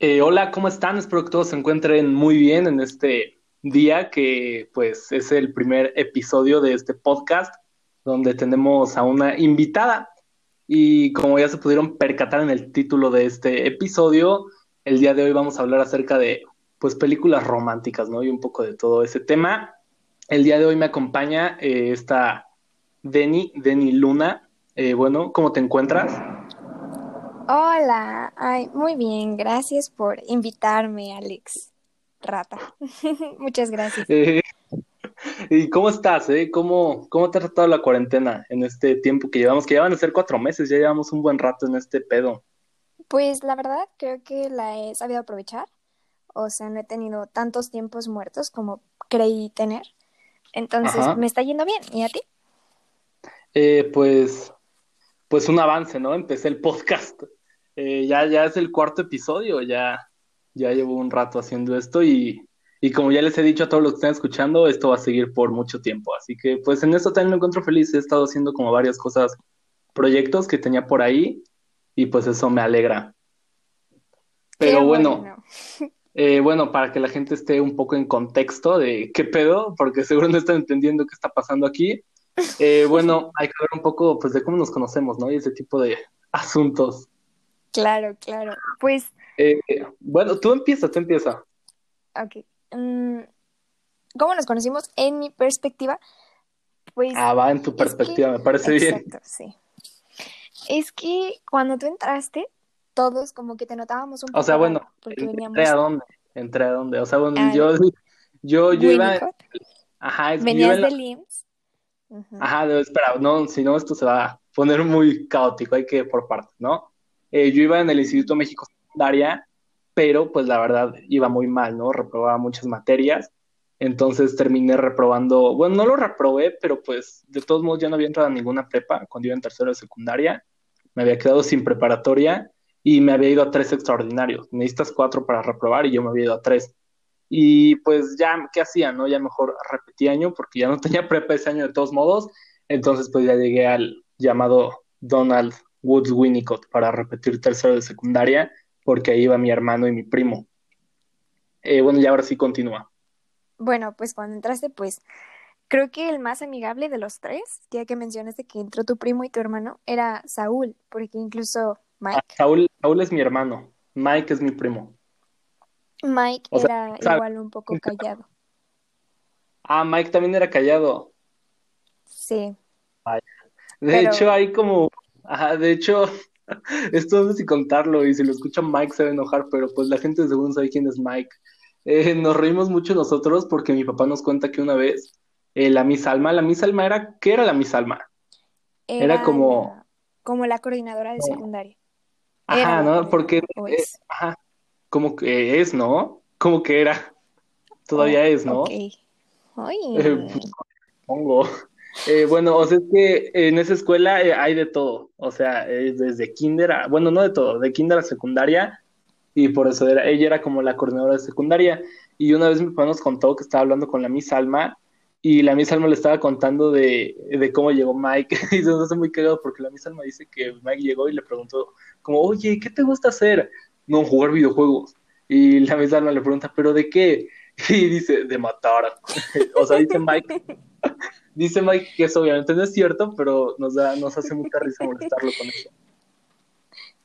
Eh, hola, ¿cómo están? Espero que todos se encuentren muy bien en este día que pues es el primer episodio de este podcast donde tenemos a una invitada y como ya se pudieron percatar en el título de este episodio, el día de hoy vamos a hablar acerca de pues películas románticas, ¿no? Y un poco de todo ese tema. El día de hoy me acompaña eh, esta Deni, Deni Luna. Eh, bueno, ¿cómo te encuentras? Hola, ay, muy bien, gracias por invitarme, Alex Rata. Muchas gracias. Eh, ¿Y cómo estás? Eh? ¿Cómo, ¿Cómo te ha tratado la cuarentena en este tiempo que llevamos? Que ya van a ser cuatro meses, ya llevamos un buen rato en este pedo. Pues la verdad, creo que la he sabido aprovechar. O sea, no he tenido tantos tiempos muertos como creí tener. Entonces, Ajá. me está yendo bien. ¿Y a ti? Eh, pues, pues un avance, ¿no? Empecé el podcast. Eh, ya, ya es el cuarto episodio, ya, ya llevo un rato haciendo esto y, y como ya les he dicho a todos los que están escuchando, esto va a seguir por mucho tiempo. Así que pues en esto también me encuentro feliz. He estado haciendo como varias cosas, proyectos que tenía por ahí y pues eso me alegra. Pero Qué bueno, bueno. eh, bueno, para que la gente esté un poco en contexto de qué pedo, porque seguro no están entendiendo qué está pasando aquí. Eh, bueno, hay que hablar un poco pues de cómo nos conocemos, ¿no? Y ese tipo de asuntos. Claro, claro. Pues, Eh, bueno, tú empieza, tú empieza. ok. Mm, ¿cómo nos conocimos? En mi perspectiva, pues Ah, va en tu que, perspectiva, me parece bien. exacto, sí. Es que cuando tú entraste, todos como que te notábamos un O sea, poco bueno, porque ¿entré veníamos a dónde? ¿Entré a dónde? O sea, bueno, al yo, yo, yo iba, ajá, es venías la, del ajá, no, espera, no, si no, esto se va a poner muy caótico, hay que ir por partes, ¿no? Eh, yo iba en el Instituto México Secundaria, pero pues la verdad iba muy mal, ¿no? Reprobaba muchas materias, entonces terminé reprobando, bueno, no lo reprobé, pero pues de todos modos ya no había entrado a ninguna prepa cuando iba en tercero de secundaria, me había quedado sin preparatoria y me había ido a tres extraordinarios. Necesitas cuatro para reprobar y yo me había ido a tres. Y pues ya, ¿qué hacía, no? Ya mejor repetí año porque ya no tenía prepa ese año de todos modos. Entonces pues ya llegué al llamado Donald Woods Winnicott para repetir tercero de secundaria porque ahí iba mi hermano y mi primo. Eh, bueno, y ahora sí continúa. Bueno, pues cuando entraste, pues creo que el más amigable de los tres, ya que mencionaste que entró tu primo y tu hermano, era Saúl, porque incluso Ah, Mike, Saúl, Saúl es mi hermano, Mike es mi primo. Mike O sea, era igual un poco callado. Ah, Mike también era callado. Sí. De pero hecho, hay como, ajá, de hecho, esto no sé si contarlo y si lo escucha Mike se va a enojar, pero pues la gente seguro no sabe quién es Mike. Eh, nos reímos mucho nosotros porque mi papá nos cuenta que una vez eh, la Miss Alma, la Miss Alma era, ¿qué era la Miss Alma? Era era como, como la coordinadora de secundaria. Ajá, ¿no? Porque, eh, ajá, como que es, ¿no? Como que era, todavía Oh, es, ok. ¿no? Eh, Ay, pues, supongo. Eh, bueno, o sea, es que en esa escuela eh, hay de todo, o sea, es desde kinder a, bueno, no de todo, de kinder a secundaria, y por eso era, ella era como la coordinadora de secundaria, y una vez mi papá nos contó que estaba hablando con la Miss Alma, y la Miss Alma le estaba contando de, de cómo llegó Mike, y se nos hace muy cagado porque la Miss Alma dice que Mike llegó y le preguntó, como, oye, ¿qué te gusta hacer? No, jugar videojuegos. Y la Miss Alma le pregunta, ¿pero de qué? Y dice, de matar. O sea, dice Mike, dice Mike que eso obviamente no es cierto, pero nos da, nos hace mucha risa molestarlo con eso.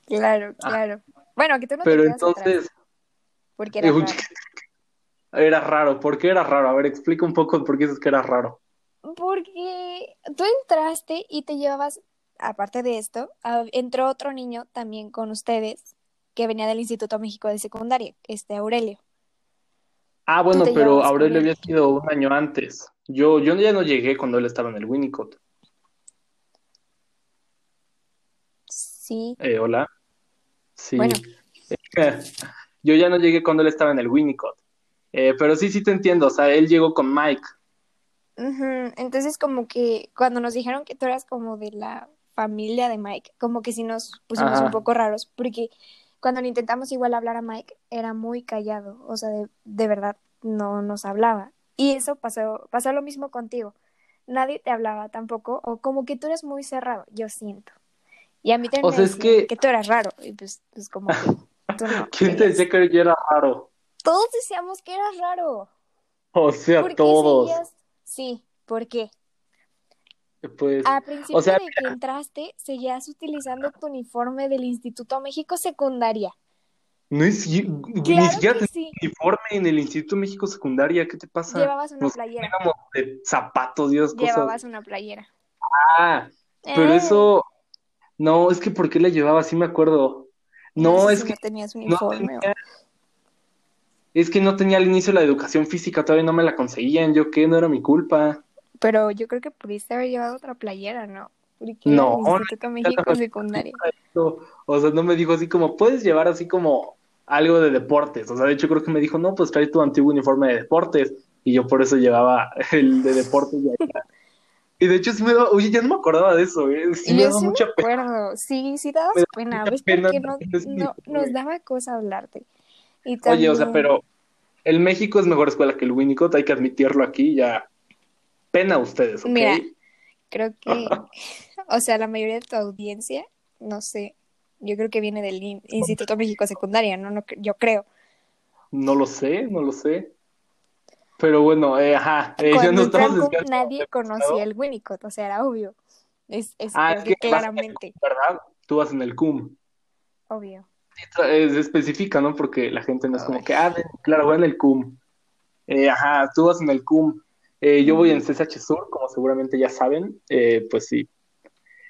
claro, Ah, claro. Bueno, que tú no pero entonces, porque eh, era raro. era raro. ¿Por qué era raro? A ver, explica un poco por qué dices que era raro. Porque tú entraste y te llevabas, aparte de esto, a- entró otro niño también con ustedes que venía del Instituto México de Secundaria, este Aurelio. Ah, bueno, pero Aurelio había sido un año antes. Yo, yo ya no llegué cuando él estaba en el Winnicott. Sí, Eh, hola. bueno, Sí. Yo ya no llegué cuando él estaba en el Winnicott. Eh, pero sí, sí te entiendo. O sea, él llegó con Mike. Entonces como que cuando nos dijeron que tú eras como de la familia de Mike, como que sí nos pusimos un poco raros, porque cuando le intentamos igual hablar a Mike, era muy callado, o sea, de, de verdad no nos hablaba. Y eso pasó, pasó lo mismo contigo. Nadie te hablaba tampoco, o como que tú eres muy cerrado, yo siento. Y a mí también O me sea, es decían que que tú eras raro, y pues, pues como que Tú no. ¿Quién te decía que yo era raro? Todos decíamos que eras raro. O sea, ¿Por qué todos. seguías? Sí, ¿por qué? Pues, A principio o sea, de que entraste, seguías utilizando tu uniforme del Instituto México Secundaria. No es, ci- ni Claro siquiera tenía sí. uniforme en el Instituto México Secundaria. ¿Qué te pasa? Llevabas una Nos playera. de zapatos cosas. Llevabas una playera. Ah, pero Eh, eso, no, es que ¿por qué la llevaba? Sí me acuerdo. No, sé es si que no tenías no uniforme. o- es que no tenía al inicio la educación física, todavía no me la conseguían. ¿Yo qué? No era mi culpa. Pero yo creo que pudiste haber llevado otra playera, ¿no? Porque No, el no, Instituto ya México Secundaria. No, O sea, no me dijo así como, puedes llevar así como algo de deportes. O sea, de hecho creo que me dijo, no, pues trae tu antiguo uniforme de deportes. Y yo por eso llevaba el de deportes de allá. Y de hecho sí me daba, oye, ya no me acordaba de eso, ¿eh? Sí me daba sí me mucha pena. Sí, sí dabas Me pena. ¿Ves pena no, también no nos daba cosa hablarte? Y Oye, o sea, también- pero el México es mejor escuela que el Winnicott, hay que admitirlo aquí, ya. Pena a ustedes, ¿ok? Mira, creo que, o sea, la mayoría de tu audiencia, no sé, yo creo que viene del In- Instituto México Secundaria, ¿no? no yo creo. No lo sé, no lo sé. Pero bueno, eh, ajá, eh, Cuando no desviando nadie conocía el Winnicott, o sea, era obvio. Es, es Ah, es que que vas claramente, CUM, ¿verdad? Tú vas en el CUM. obvio. Se especifica, ¿no? Porque la gente no es como que, ah, claro, voy en el CUM. Eh, ajá, tú vas en el CUM. Eh, yo voy en CSH Sur, como seguramente ya saben. Eh, pues sí.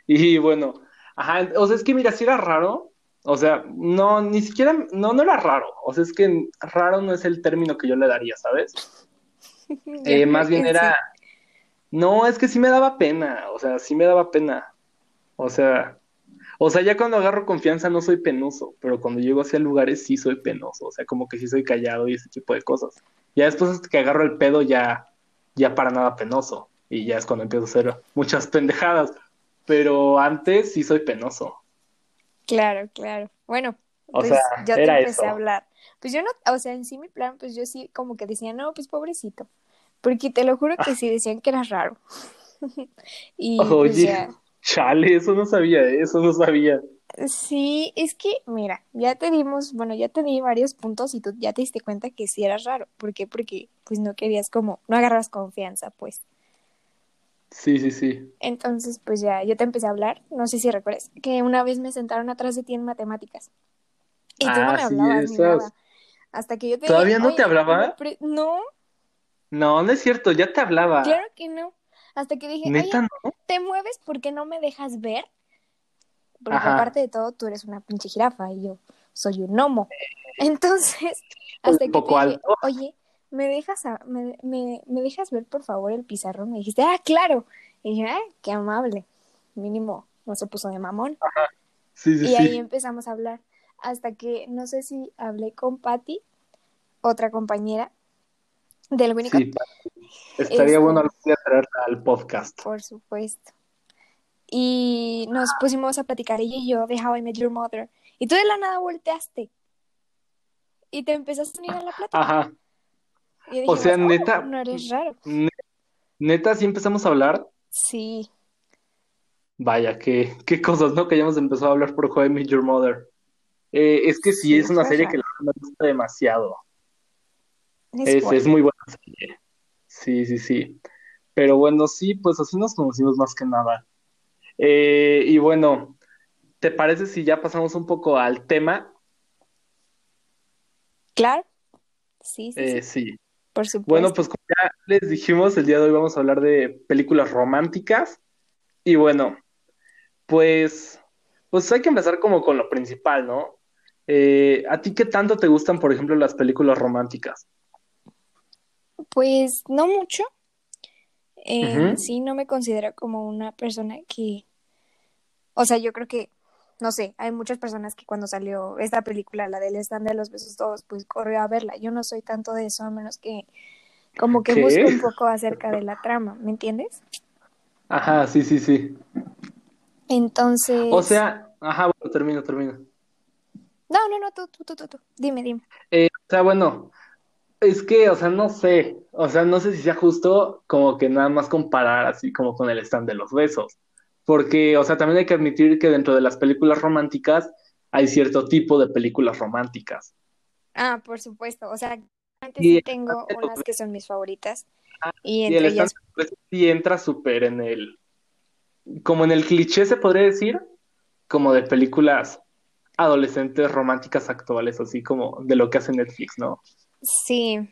Y bueno, ajá, o sea, es que mira, si era raro. O sea, no, ni siquiera, no, no era raro. O sea, es que raro no es el término que yo le daría, ¿sabes? Eh, más bien era, no, es que sí me daba pena, o sea, sí me daba pena. O sea, o sea, ya cuando agarro confianza no soy penoso, pero cuando llego hacia lugares sí soy penoso, o sea, como que sí soy callado y ese tipo de cosas. Ya después hasta que agarro el pedo ya, ya para nada penoso, y ya es cuando empiezo a hacer muchas pendejadas, pero antes sí soy penoso. Claro, claro. Bueno, O pues sea, yo te empecé eso. a hablar. Pues yo no, o sea, en sí mi plan, pues yo sí como que decía, no, pues pobrecito. Porque te lo juro que sí decían que eras raro. Y pues Oye, ya. chale, eso no sabía, ¿eh? eso no sabía. Sí, es que, mira, ya te dimos, bueno, ya te di varios puntos y tú ya te diste cuenta que sí eras raro. ¿Por qué? Porque pues no querías como, no agarras confianza, pues. Sí, sí, sí. Entonces, pues ya, yo te empecé a hablar, no sé si recuerdas, que una vez me sentaron atrás de ti en matemáticas. Y tú no Ah, me sí, hablabas ni nada. Hasta que yo te ¿Todavía dije, no te "Oye, hablaba? No, No, no es cierto, ya te hablaba. claro que no. Hasta que dije, ¿Neta oye, no? ¿te mueves porque no me dejas ver? Porque Ajá. aparte de todo, tú eres una pinche jirafa y yo soy un gnomo. Entonces, hasta Un que poco te dije, alto. oye, ¿me dejas, a- me, me, me dejas ver por favor el pizarrón? Me dijiste, ah, claro. Y yo, ah, qué amable. Mínimo, no se puso de mamón. Sí, sí, Y ahí empezamos a hablar. Hasta que no sé si hablé con Patty, otra compañera del Winnicott, estaría Este- bueno algún día traerla al podcast. por supuesto. Y nos pusimos a platicar ella y yo de How I Met Your Mother. Y tú de la nada volteaste. Y te empezaste a unir a la plática. Ajá. Y O sea, "Oh, neta. no eres raro. Ne- Neta, sí empezamos a hablar. Sí, Vaya, qué, qué cosas, ¿no? Que hayamos empezado a hablar por I Met Your Mother. Eh, es que sí, Sí, es una serie que la me gusta demasiado. es Es, muy buena serie. Sí, sí, sí. Pero bueno, sí, pues así nos conocimos más que nada. Eh, y bueno, ¿te parece si ya pasamos un poco al tema? Claro. Sí, sí, Eh, sí, sí. Por supuesto. Bueno, pues como ya les dijimos, el día de hoy vamos a hablar de películas románticas. Y bueno, pues, pues hay que empezar como con lo principal, ¿no? Eh, ¿a ti qué tanto te gustan, por ejemplo, las películas románticas? Pues no mucho. Ujú. sí no me considero como una persona que, o sea, yo creo que, no sé, hay muchas personas que cuando salió esta película, la del stand de los besos todos, pues corrió a verla. Yo no soy tanto de eso, a menos que como que ¿Qué? un poco acerca de la trama, ¿me entiendes? Ajá, sí, sí, sí. Entonces, O sea, ajá, bueno, termino, termino. no, no, no, tú, tú, tú, tú, tú. Dime, dime. Eh, o sea, bueno, es que, o sea, no sé, o sea, no sé si sea justo como que nada más comparar así como con el stand de los besos, porque, o sea, también hay que admitir que dentro de las películas románticas hay cierto tipo de películas románticas. Ah, por supuesto. O sea, antes sí tengo unas que son mis favoritas. Ah, y entre ellas. Pues, sí entra súper en el. Como en el cliché, se podría decir. Como de películas adolescentes románticas actuales, así como de lo que hace Netflix, ¿no? Sí.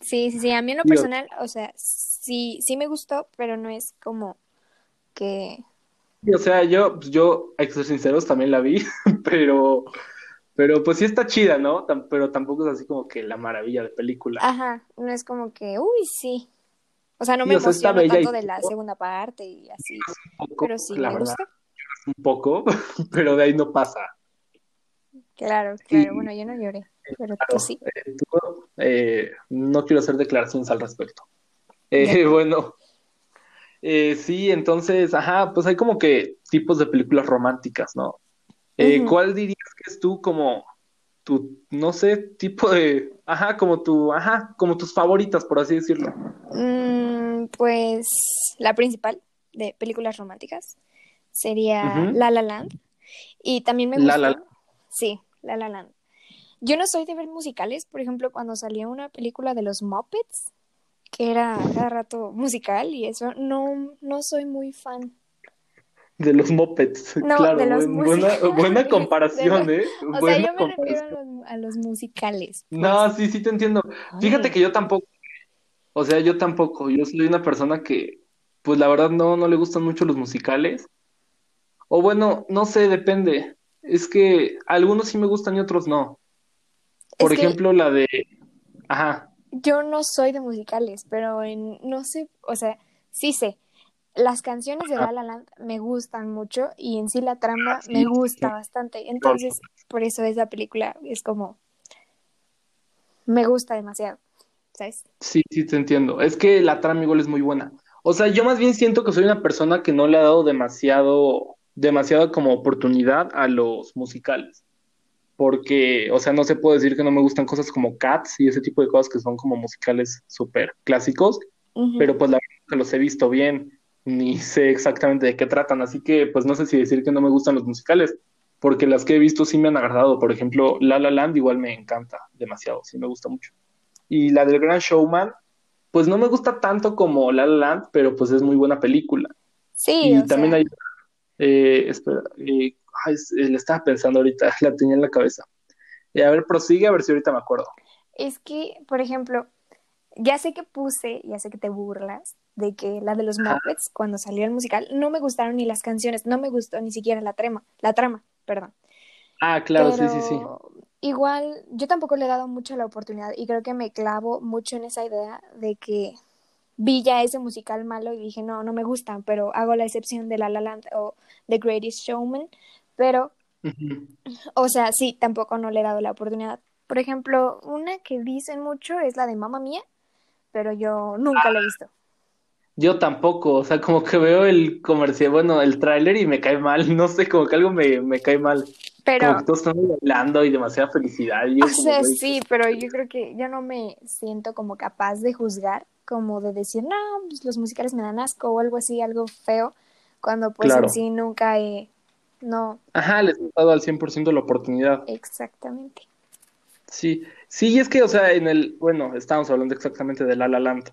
Sí, sí, sí. A mí en lo personal, o sea, sí, sí me gustó, pero no es como que. O sea, yo, pues, yo, a ser sinceros, también la vi, pero pero pues sí está chida, ¿no? pero tampoco es así como que la maravilla de película. Ajá, no es como que, uy, sí. O sea, no me gusta tanto de la segunda parte y así. pero sí me gusta. Un poco, pero de ahí no pasa. Claro, claro. Bueno, yo no lloré, pero tú sí. Eh, eh, no quiero hacer declaraciones al respecto. Eh, bueno, eh, sí, entonces, ajá, pues hay como que tipos de películas románticas, ¿no? Eh, ¿Cuál dirías que es tú como tu, no sé, tipo de, ajá, como tu, ajá, como tus favoritas, por así decirlo? Mm, pues la principal de películas románticas sería La La Land. Y también me gusta. La La Sí, La La Land. Yo no soy de ver musicales, por ejemplo, cuando salió una película de los Muppets, que era cada rato musical y eso, no, no soy muy fan. De los mopeds, claro, buena, buena, comparación, ¿eh? O sea, yo me refiero a los, musicales. Pues. No, sí, sí te entiendo. Fíjate que yo tampoco, o sea, yo tampoco, yo soy una persona que, pues la verdad no, no le gustan mucho los musicales. O bueno, no sé, depende. Es que algunos sí me gustan y otros no. Por ejemplo, la de... Ajá. Yo no soy de musicales, pero en, no sé, o sea, sí sé las canciones de La La Land me gustan mucho y en sí la trama ah, me gusta bastante. Entonces, por eso esa película es como me gusta demasiado, ¿sabes? Sí, sí te entiendo. Es que la trama igual es muy buena. O sea, yo más bien siento que soy una persona que no le ha dado demasiado demasiado como oportunidad a los musicales. Porque, o sea, no se puede decir que no me gustan cosas como Cats y ese tipo de cosas que son como musicales súper clásicos, pero pues la verdad que los he visto bien ni sé exactamente de qué tratan, así que pues no sé si decir que no me gustan los musicales, porque las que he visto sí me han agradado. Por ejemplo, La La Land igual me encanta demasiado, sí me gusta mucho. Y la del Gran Showman, pues no me gusta tanto como La La Land, pero pues es muy buena película. Sí. Y también hay, eh, espera, eh, ay, le estaba pensando ahorita, la tenía en la cabeza. y a ver, prosigue a ver si ahorita me acuerdo. Es que, por ejemplo, ya sé que puse, ya sé que te burlas, de que la de los Muppets, cuando salió el musical, no me gustaron ni las canciones, no me gustó ni siquiera la trama, la trama, perdón. Ah, claro, sí, sí, sí. Igual, yo tampoco le he dado mucho la oportunidad y creo que me clavo mucho en esa idea de que vi ya ese musical malo y dije, no, no me gustan, pero hago la excepción de La La Land o The Greatest Showman, pero, o sea, sí, tampoco no le he dado la oportunidad. Por ejemplo, una que dicen mucho es la de Mamma Mía, pero yo nunca la he visto. Yo tampoco, o sea, como que veo el comercial, bueno, el tráiler y me cae mal, no sé, como que algo me, me cae mal. Pero... Como que todos están bailando y demasiada felicidad. o sea, sí, pero yo creo que yo no me siento como capaz de juzgar, como de decir, no, pues los musicales me dan asco o algo así, algo feo, cuando pues en sí nunca he, no. Ajá, les he dado al 100% la oportunidad. Exactamente. Sí, sí, es que, o sea, en el, bueno, estábamos hablando exactamente de La La Land.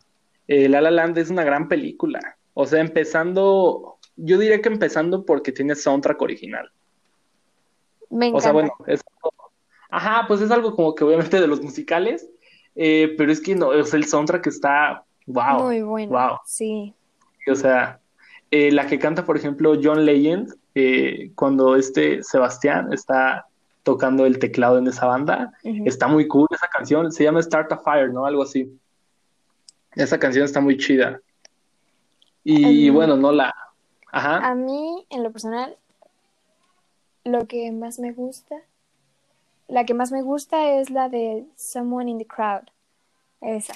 Eh, La La Land es una gran película. O sea, empezando, yo diría que empezando porque tiene soundtrack original. Me encanta. O sea, bueno, es, ajá, pues es algo como que obviamente de los musicales, eh, pero es que no, o sea, el soundtrack está, wow. Muy bueno. Wow. Sí. O sea, eh, la que canta, por ejemplo, John Legend, cuando este Sebastián está tocando el teclado en esa banda, está muy cool esa canción, se llama Start a Fire, ¿no? Algo así. Esa canción está muy chida. Y bueno, no la... Ajá. A mí, en lo personal, lo que más me gusta, la que más me gusta es la de Someone in the Crowd. Esa.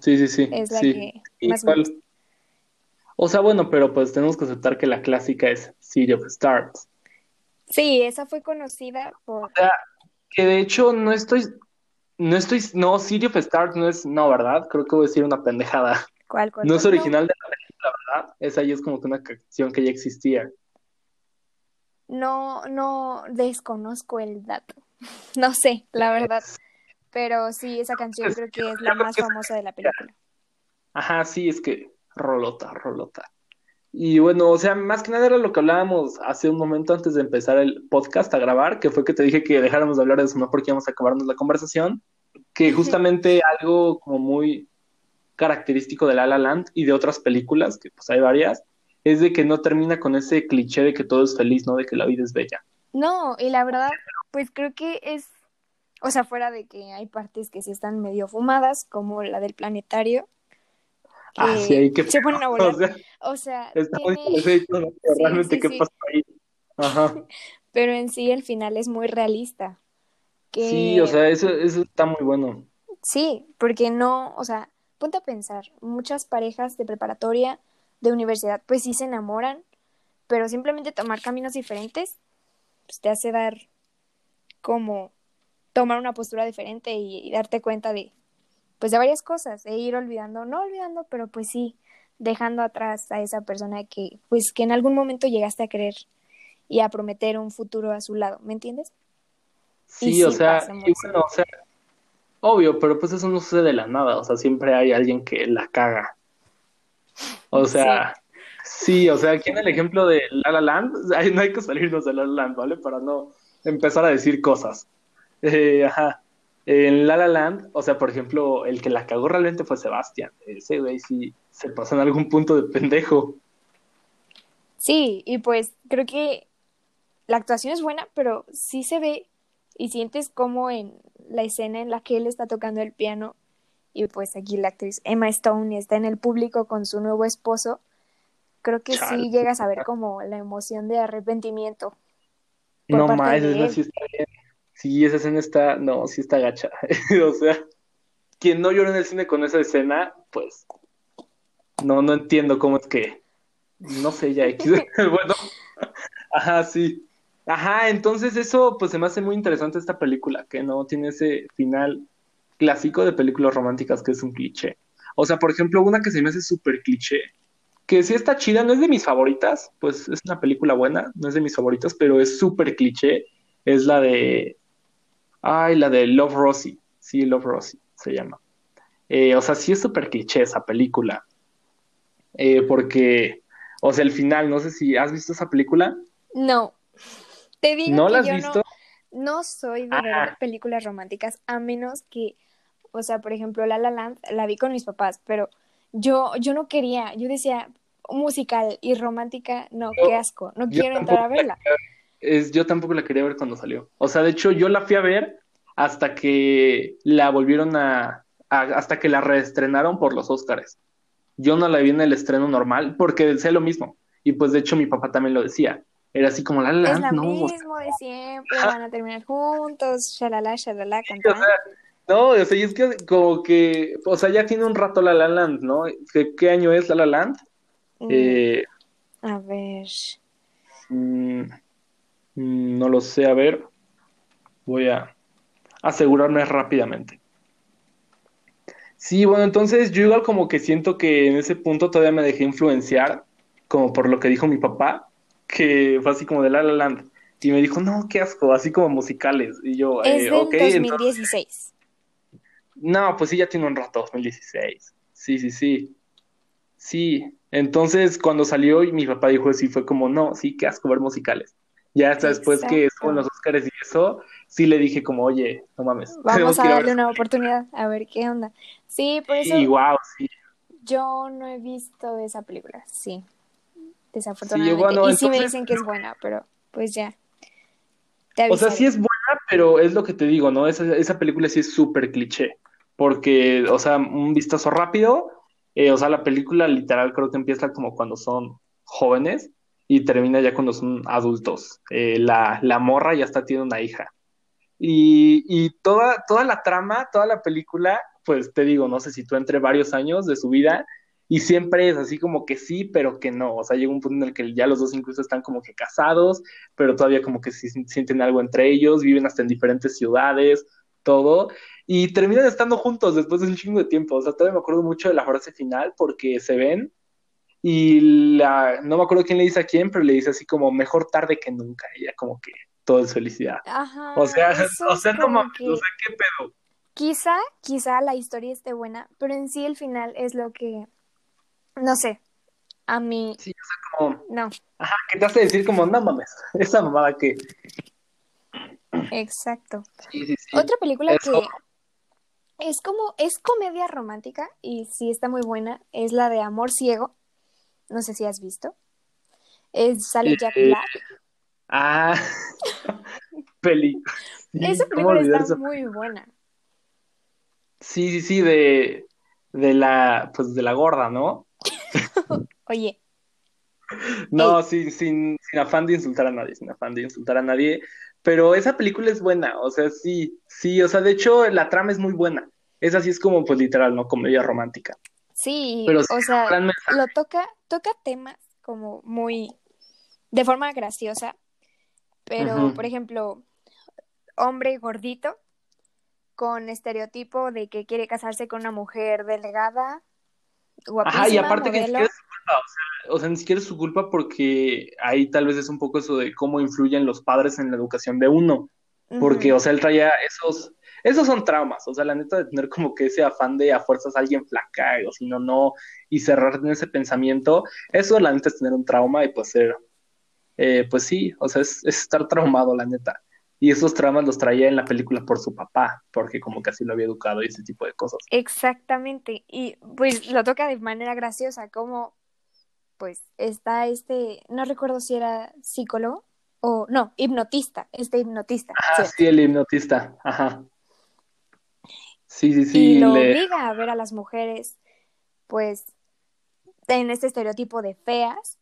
Sí, sí, sí. Es la que más me gusta. O sea, bueno, pero pues tenemos que aceptar que la clásica es City of Stars. Sí, esa fue conocida por... O sea, que de hecho no estoy no estoy, no, City of Stars no es, no, ¿verdad? Creo que voy a decir una pendejada. ¿Cuál, cuál, no es original de la película, ¿verdad? Esa ya es como que una canción que ya existía. no, no desconozco el dato. No sé, la verdad. Pero sí, esa canción creo que es la más famosa de la película. Ajá, sí, es que rolota, rolota. Y bueno, o sea, más que nada era lo que hablábamos hace un momento antes de empezar el podcast a grabar, que fue que te dije que dejáramos de hablar de eso, no porque íbamos a acabarnos la conversación, que justamente algo como muy característico de La La Land y de otras películas, que pues hay varias, es de que no termina con ese cliché de que todo es feliz, ¿no? De que la vida es bella. No, y la verdad, pues creo que es, o sea, fuera de que hay partes que sí están medio fumadas, como la del planetario, ah, sí, hay que... se ponen a volar. O sea, está muy realmente qué pasó ahí. Ajá. Pero en sí el final es muy realista. Que... Sí, o sea, eso, eso está muy bueno. Sí, porque no, o sea, ponte a pensar, muchas parejas de preparatoria, de universidad, pues sí se enamoran, pero simplemente tomar caminos diferentes, pues te hace dar como tomar una postura diferente y, darte cuenta de, pues de varias cosas, e ir olvidando, no olvidando, pero pues sí, dejando atrás a esa persona que, pues que en algún momento llegaste a querer y a prometer un futuro a su lado, ¿me entiendes? Sí, o sea, o sea, obvio, pero pues eso no sucede de la nada, o sea, siempre hay alguien que la caga. O sea, sí, o sea, aquí en el ejemplo de La La Land, no hay que salirnos de La La Land, ¿vale? Para no empezar a decir cosas. Eh, ajá. En La La Land, o sea, por ejemplo, el que la cagó realmente fue Sebastián. Ese güey sí se pasó en algún punto de pendejo. Sí, y pues creo que la actuación es buena, pero sí se ve y sientes como en la escena en la que él está tocando el piano y pues aquí la actriz Emma Stone está en el público con su nuevo esposo, creo que sí llegas a ver como la emoción de arrepentimiento. No más, esa sí está. Sí, esa escena está, no, sí está gacha. o sea, quien no llora en el cine con esa escena, pues no, no entiendo cómo es que, no sé, ya bueno, ajá, sí. Ajá, entonces eso pues se me hace muy interesante esta película, que no tiene ese final clásico de películas románticas que es un cliché. O sea, por ejemplo, una que se me hace súper cliché, que sí está chida, no es de mis favoritas, pues es una película buena, no es de mis favoritas, pero es súper cliché, es la de... Ay, la de Love Rosie, sí, Love Rosie se llama. Eh, o sea, sí es súper cliché esa película, eh, porque, o sea, el final, no sé si has visto esa película. No, te digo ¿No la has visto? No, soy de ver películas románticas, a menos que o sea, por ejemplo, La La Land la vi con mis papás, pero yo, yo no quería, yo decía musical y romántica, no, qué asco, no quiero entrar a verla. Es, yo tampoco la quería ver cuando salió. O sea, de hecho, yo la fui a ver hasta que la volvieron a, hasta que la reestrenaron por los Oscars. Yo no la vi en el estreno normal porque sé lo mismo. Y pues de hecho mi papá también lo decía. Era así como la la, Es lo mismo de siempre, van a terminar juntos, shalala, shalala, cantando. No, o sea, y es que como que, o sea, ya tiene un rato La La Land, ¿no? ¿Qué, año es La La Land? Mm, eh, a ver. Mm, no lo sé, a ver. Voy a asegurarme rápidamente. Sí, bueno, entonces yo igual como que siento que en ese punto todavía me dejé influenciar, como por lo que dijo mi papá, que fue así como de La La Land. Y me dijo, no, qué asco, así como musicales. Y yo, es eh, 2016. No, pues sí, ya tiene un rato, 2016. Sí, sí, sí. Sí, entonces cuando salió y mi papá dijo así, fue como, no, sí, qué asco ver musicales. Ya hasta después que estuvo en los Oscars y eso, sí le dije como, oye, no mames. Vamos a darle una oportunidad, a ver qué onda. Sí, por eso. Sí, wow, sí. Yo no he visto esa película, sí. Desafortunadamente. y sí me dicen que es buena, pero pues ya. o sea, sí es buena, pero es lo que te digo, ¿no? Esa, esa película sí es súper cliché porque, o sea, un vistazo rápido, eh, o sea, la película literal creo que empieza como cuando son jóvenes y termina ya cuando son adultos. Eh, la, la, morra ya está tiene una hija. Y, y, toda, toda la trama, toda la película, pues te digo, no sé si tú entre varios años de su vida y siempre es así como que sí, pero que no. O sea, llega un punto en el que ya los dos incluso están como que casados, pero todavía como que sí, sienten algo entre ellos, viven hasta en diferentes ciudades, todo y terminan estando juntos después de un chingo de tiempo. O sea, todavía me acuerdo mucho de la frase final porque se ven y la, no me acuerdo quién le dice a quién, pero le dice así como mejor tarde que nunca, ya como que todo es felicidad. Ajá, O sea, o sea, no mames, que- o sea, qué pedo. Quizá, quizá la historia esté buena, pero en sí el final es lo que, no sé, a mí, Sí, o sea, como, no, ajá, que te hace decir como, no mames, esa mamada que. exacto. Sí, sí, sí. Otra película Eso. que es como, es comedia romántica y sí está muy buena, es la de Amor Ciego. No sé si has visto. Es, sale Jack Eh, Black. Ah, peli. Sí, Esa ¿cómo película está muy buena. Sí, sí, sí, de, de la, pues de la gorda, ¿no? Oye, No, sí, sin, sin afán de insultar a nadie, sin afán de insultar a nadie, pero esa película es buena, o sea, sí, sí, o sea, de hecho la trama es muy buena. Esa sí es como, pues literal, ¿no? Comedia romántica. Sí, Pero sí, o sea, lo toca, toca temas como muy, de forma graciosa, pero, por ejemplo, hombre gordito con estereotipo de que quiere casarse con una mujer delgada, guapísima, Ajá, y aparte que ni siquiera es su culpa, o sea, o sea, ni siquiera es su culpa porque ahí tal vez es un poco eso de cómo influyen los padres en la educación de uno. Porque, o sea, él traía esos, esos son traumas, o sea, la neta de tener como que ese afán de a fuerzas alguien flaca, o si no, no, y cerrarte en ese pensamiento, eso la neta es tener un trauma y pues ser, eh, pues sí, o sea, es, es estar traumado, la neta. Y esos traumas los traía en la película por su papá, porque como que así lo había educado y ese tipo de cosas. Exactamente, y pues lo toca de manera graciosa, como pues está este, no recuerdo si era psicólogo o no, hipnotista, este hipnotista, Ah, sí, el hipnotista, ajá. Sí, sí, Y sí, lo le... obliga a ver a las mujeres pues en este estereotipo de feas,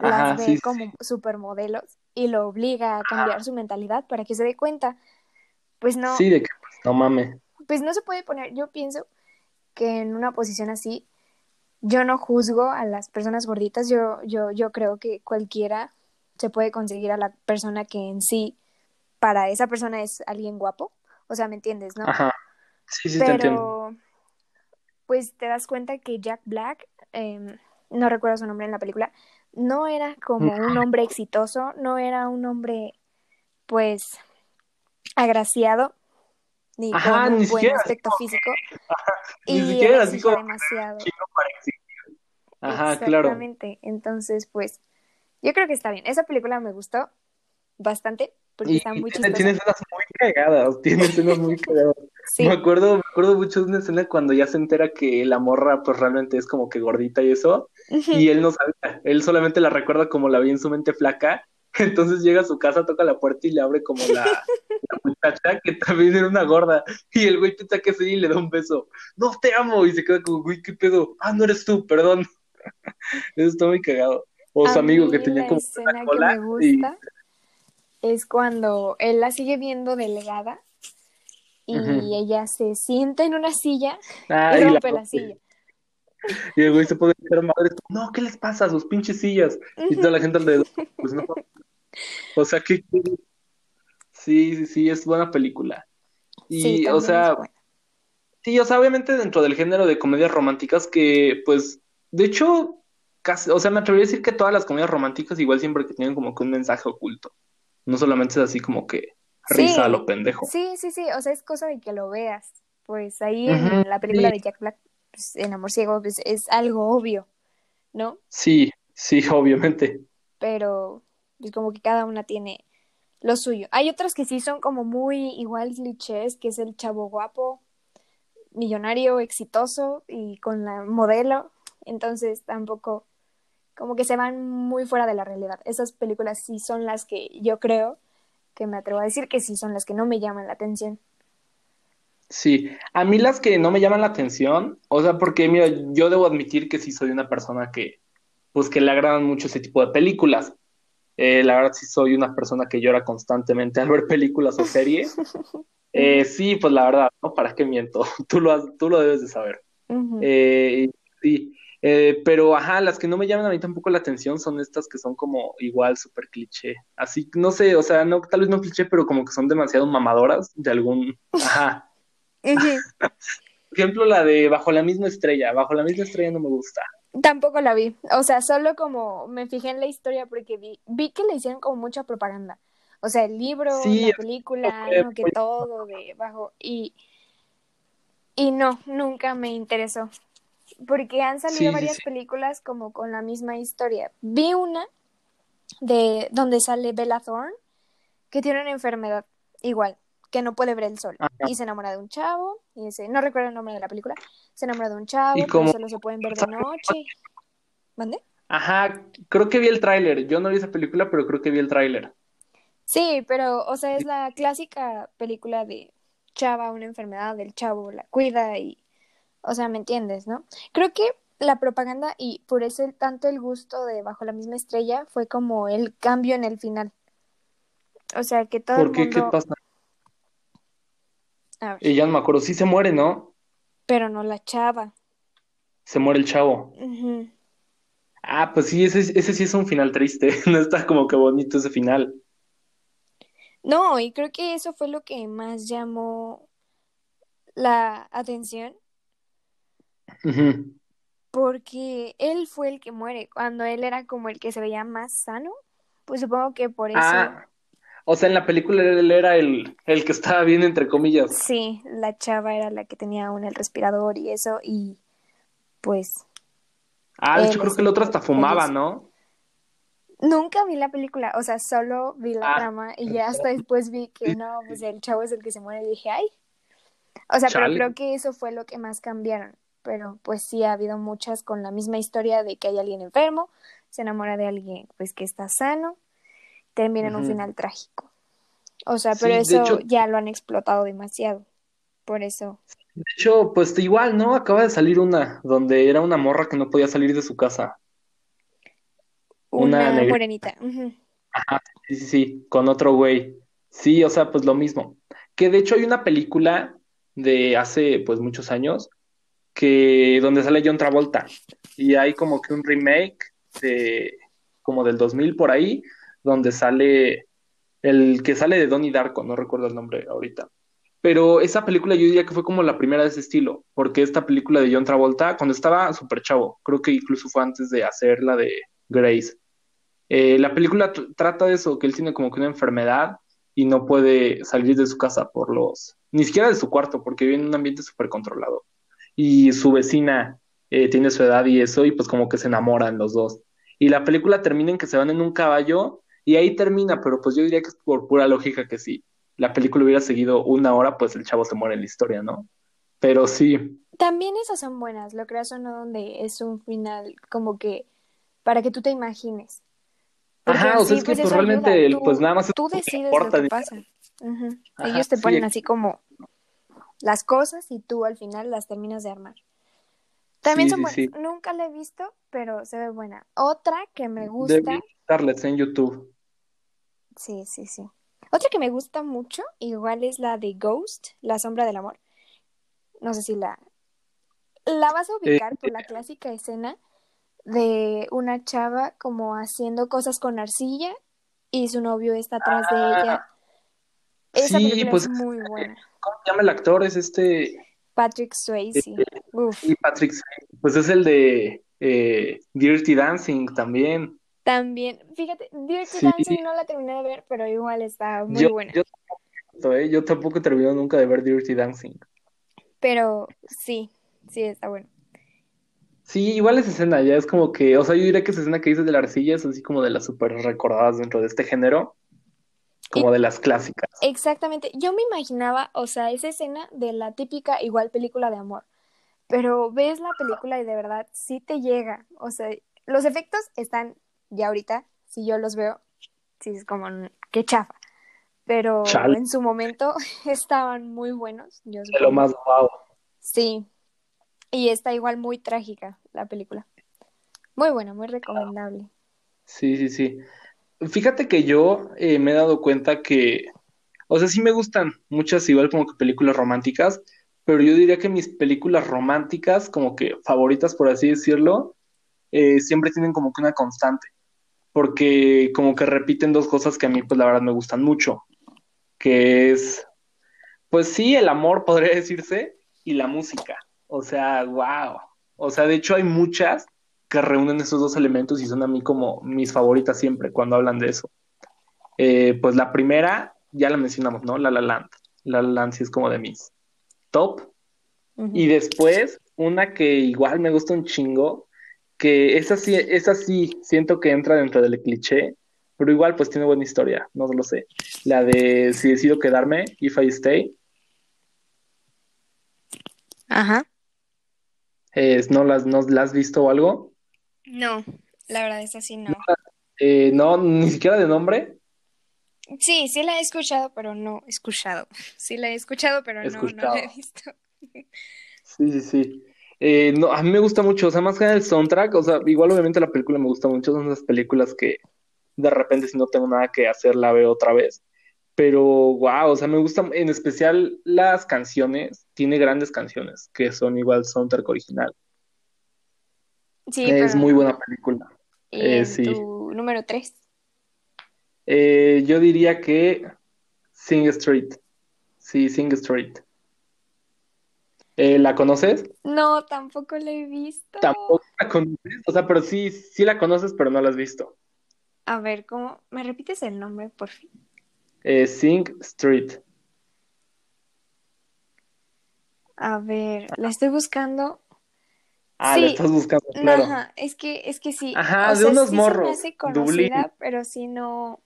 Ajá, las ve sí, sí, como supermodelos y lo obliga a cambiar su mentalidad para que se dé cuenta, pues no, sí, de que pues, no mames. pues no se puede poner, yo pienso que en una posición así, yo no juzgo a las personas gorditas, yo, yo, yo creo que cualquiera se puede conseguir a la persona que en sí, para esa persona es alguien guapo, o sea, ¿me entiendes, no? Ajá, sí, sí, te entiendo. Pero, pues te das cuenta que Jack Black, eh, no recuerdo su nombre en la película, no era como un hombre exitoso, no era un hombre, pues, agraciado, ni Ajá, con un ni buen siquiera aspecto físico. Ni Y siquiera así como demasiado. para. Ajá, claro. Exactamente. Entonces, pues, yo creo que está bien. Esa película me gustó bastante porque Y está muy tiene, chistosa. tiene escenas muy cagadas, tiene escenas muy cagadas. Sí, Me acuerdo, me acuerdo mucho de una escena cuando ya se entera que la morra pues realmente es como que gordita y eso, y él no sabía, él solamente la recuerda como la vi en su mente flaca, entonces llega a su casa, toca la puerta y le abre como la, la muchacha que también era una gorda, y el güey piensa que sí y le da un beso, no te amo, y se queda como, güey, qué pedo, ah, no eres tú, perdón. Eso está muy cagado. O A su amigo que tenía como una que cola me y gusta es cuando él la sigue viendo delgada y ella se sienta en una silla Ah, y y la rompe la silla. Y el güey se puede hacer madre. No, ¿qué les pasa a sus pinches sillas? Y toda la gente alrededor. Pues no. O sea, ¿qué quieres? Sí, sí, sí, es buena película. Sí, Y, o también sea, sí, o sea, obviamente dentro del género de comedias románticas que, pues, de hecho, casi, o sea, me atrevería a decir que todas las comedias románticas igual siempre que tienen como que un mensaje oculto. No solamente es así como que risa a lo pendejo. sí, sí, sí, o sea, es cosa de que lo veas. Pues ahí en la película sí. de Jack Black, pues, en Amor Ciego, pues, es algo obvio, ¿no? Sí, sí, obviamente. Pero pues como que cada una tiene lo suyo. Hay otras que sí son como muy igual clichés, que es el chavo guapo, millonario, exitoso y con la modelo. Entonces tampoco, como que se van muy fuera de la realidad. Esas películas sí son las que yo creo que me atrevo a decir que sí son las que no me llaman la atención. Sí, a mí las que no me llaman la atención, o sea, porque mira, yo debo admitir que sí soy una persona que, pues que le agradan mucho ese tipo de películas. Eh, la verdad sí soy una persona que llora constantemente al ver películas o series. Eh, sí, pues la verdad, ¿no? ¿Para qué miento? Tú lo, has- tú lo debes de saber. Eh, sí, eh, pero ajá, las que no me llaman a mí tampoco la atención son estas que son como igual súper cliché. Así, no sé, o sea, no, tal vez no cliché, pero como que son demasiado mamadoras de algún, ajá. Por ejemplo, la de Bajo la misma estrella. Bajo la misma estrella no me gusta. Tampoco la vi. O sea, solo como me fijé en la historia porque vi, vi que le hicieron como mucha propaganda. O sea, el libro, Sí, la película, que todo de bajo. Y, y no, nunca me interesó. Porque han salido Sí, varias sí. películas como con la misma historia. Vi una de donde sale Bella Thorne, que tiene una enfermedad igual, que no puede ver el sol. Ajá. Y se enamora de un chavo, y ese, no recuerdo el nombre de la película, se enamora de un chavo, como- solo se pueden ver de noche. ¿Mande? Ajá, creo que vi el tráiler. Yo no vi esa película, pero creo que vi el tráiler. Sí, pero, o sea, es la clásica película de chava, una enfermedad, el chavo la cuida y, o sea, ¿me entiendes, no? Creo que la propaganda y por eso el, tanto el gusto de Bajo la misma estrella fue como el cambio en el final. O sea, que todo ¿Por el qué? ¿Qué mundo... pasa? A ver, Y ya no me acuerdo. Sí se muere, ¿no? pero no la chava. Se muere el chavo. Ah, pues sí, ese, ese sí es un final triste. No está como que bonito ese final. No, y creo que eso fue lo que más llamó la atención, Porque él fue el que muere, cuando él era como el que se veía más sano, pues supongo que por eso, Ah, o sea, en la película él era el, el que estaba bien, entre comillas. sí, la chava era la que tenía aún el respirador y eso, y pues Ah, hecho creo que el otro hasta fumaba. ¿no? nunca vi la película, o sea, solo vi la Ah, trama y ya hasta después vi que no, pues el chavo es el que se muere y dije, ay, o sea, pero creo que eso fue lo que más cambiaron, pero pues sí ha habido muchas con la misma historia de que hay alguien enfermo, se enamora de alguien pues que está sano, termina en un final trágico. O sea, pero Sí, eso hecho, ya lo han explotado demasiado. Por eso. de hecho, pues igual, ¿no? Acaba de salir una donde era una morra que no podía salir de su casa. Una morenita. ujú. Sí, sí, sí, con otro güey. Sí, o sea, pues lo mismo. Que de hecho hay una película de hace pues muchos años que donde sale John Travolta y hay como que un remake de como del 2000 por ahí donde sale el que sale de Donnie Darko, no recuerdo el nombre ahorita. Pero esa película yo diría que fue como la primera de ese estilo, porque esta película de John Travolta, cuando estaba súper chavo, creo que incluso fue antes de hacer la de Grace. Eh, la película tr- trata de eso, que él tiene como que una enfermedad y no puede salir de su casa por los, ni siquiera de su cuarto, porque vive en un ambiente súper controlado. Y su vecina eh, tiene su edad y eso, y pues como que se enamoran los dos. Y la película termina en que se van en un caballo y ahí termina, pero pues yo diría que es por pura lógica que sí. La película hubiera seguido una hora, pues el chavo se muere en la historia, ¿no? Pero sí, También esas son buenas, lo creas o no, donde es un final como que para que tú te imagines. Porque Ajá, o sea, sí, es que pues pues realmente, Tú, pues nada más tú decides lo que pasa. Ajá, Ellos te sí, ponen así como las cosas y tú al final las terminas de armar. También sí, son buenas. sí. Nunca la he visto, pero se ve buena. Otra que me Debe gusta, estarles en YouTube. sí, sí, sí. Otra que me gusta mucho, igual es la de Ghost, La sombra del amor. No sé si la la vas a Eh, ubicar por la clásica escena de una chava como haciendo cosas con arcilla y su novio está atrás de ella. Esa película pues, es muy buena. ¿Cómo se llama el actor? Es este, Patrick Swayze. Uf. y Patrick, Swayze. pues es el de eh, Dirty Dancing también. También, fíjate, Dirty Sí. Dancing no la terminé de ver, pero igual está muy Yo, buena. yo tampoco, ¿eh? Yo tampoco he terminado nunca de ver Dirty Dancing. Pero sí, sí está bueno. Sí, igual esa escena ya es como que, o sea, yo diría que esa escena que dices de la arcilla es así como de las súper recordadas dentro de este género, como de las clásicas. Exactamente. Yo me imaginaba, o sea, esa escena de la típica igual película de amor. Pero ves la película y de verdad sí te llega. O sea, los efectos están ya ahorita, si yo los veo, sí es como qué chafa. Pero Chale. en su momento estaban muy buenos, yo De lo más wow. Sí. Y está igual muy trágica la película. Muy buena, muy recomendable. Sí, sí, sí. Fíjate que yo eh, me he dado cuenta que, o sea, sí me gustan muchas igual como que películas románticas, pero yo diría que mis películas románticas, como que favoritas, por así decirlo, eh, siempre tienen como que una constante, porque como que repiten dos cosas que a mí, pues la verdad me gustan mucho, que es, pues sí, el amor, podría decirse, y la música. O sea, wow. O sea, de hecho hay muchas que reúnen esos dos elementos y son a mí como mis favoritas siempre cuando hablan de eso. Eh, pues la primera, ya la mencionamos, ¿no? La La Land. La La Land sí es como de mis top. Y después, una que igual me gusta un chingo, que esa sí, esa sí siento que entra dentro del cliché, pero igual pues tiene buena historia, no lo sé. La de si decido quedarme, if I stay. Ajá. Es, ¿no, las, ¿No las has visto o algo? No, la verdad es así, no. Eh, no, ni siquiera de nombre. Sí, sí la he escuchado, pero no he escuchado. Sí la he escuchado, pero no, no la he visto. Sí, sí, sí. Eh, no, a mí me gusta mucho, o sea, más que el soundtrack, o sea, igual obviamente la película me gusta mucho, son esas películas que de repente si no tengo nada que hacer la veo otra vez. Pero, wow, o sea, me gustan en especial las canciones, tiene grandes canciones que son igual soundtrack original. Sí, es muy buena película. ¿Y eh, sí. tu número 3? Eh, yo diría que Sing Street. Sí, Sing Street. Eh, ¿La conoces? No, tampoco la he visto. Tampoco la conoces, o sea, pero sí, sí la conoces, pero no la has visto. A ver, ¿cómo? ¿Me repites el nombre, por fin? Sing Street. A ver, la estoy buscando. Ah, la estás buscando, claro. Ajá, es que, es que sí. Ajá, de unos morros. Se me hace conocida, pero sí no.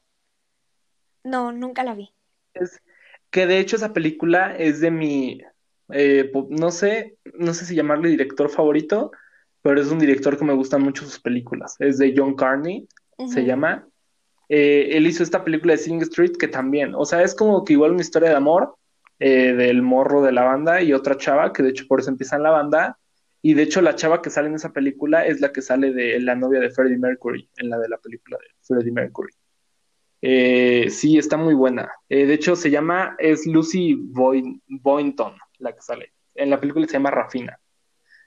No, nunca la vi. Es que de hecho esa película es de mi, eh, no sé, no sé si llamarle director favorito, pero es un director que me gustan mucho sus películas. Es de John Carney, se llama. Eh, él hizo esta película de Sing Street que también, o sea, es como que igual una historia de amor eh, del morro de la banda y otra chava, que de hecho por eso empieza en la banda. Y de hecho la chava que sale en esa película es la que sale de la novia de Freddie Mercury, en la de la película de Freddie Mercury. Eh, sí, está muy buena. Eh, de hecho, se llama, es Lucy Boynton, la que sale. En la película se llama Rafina.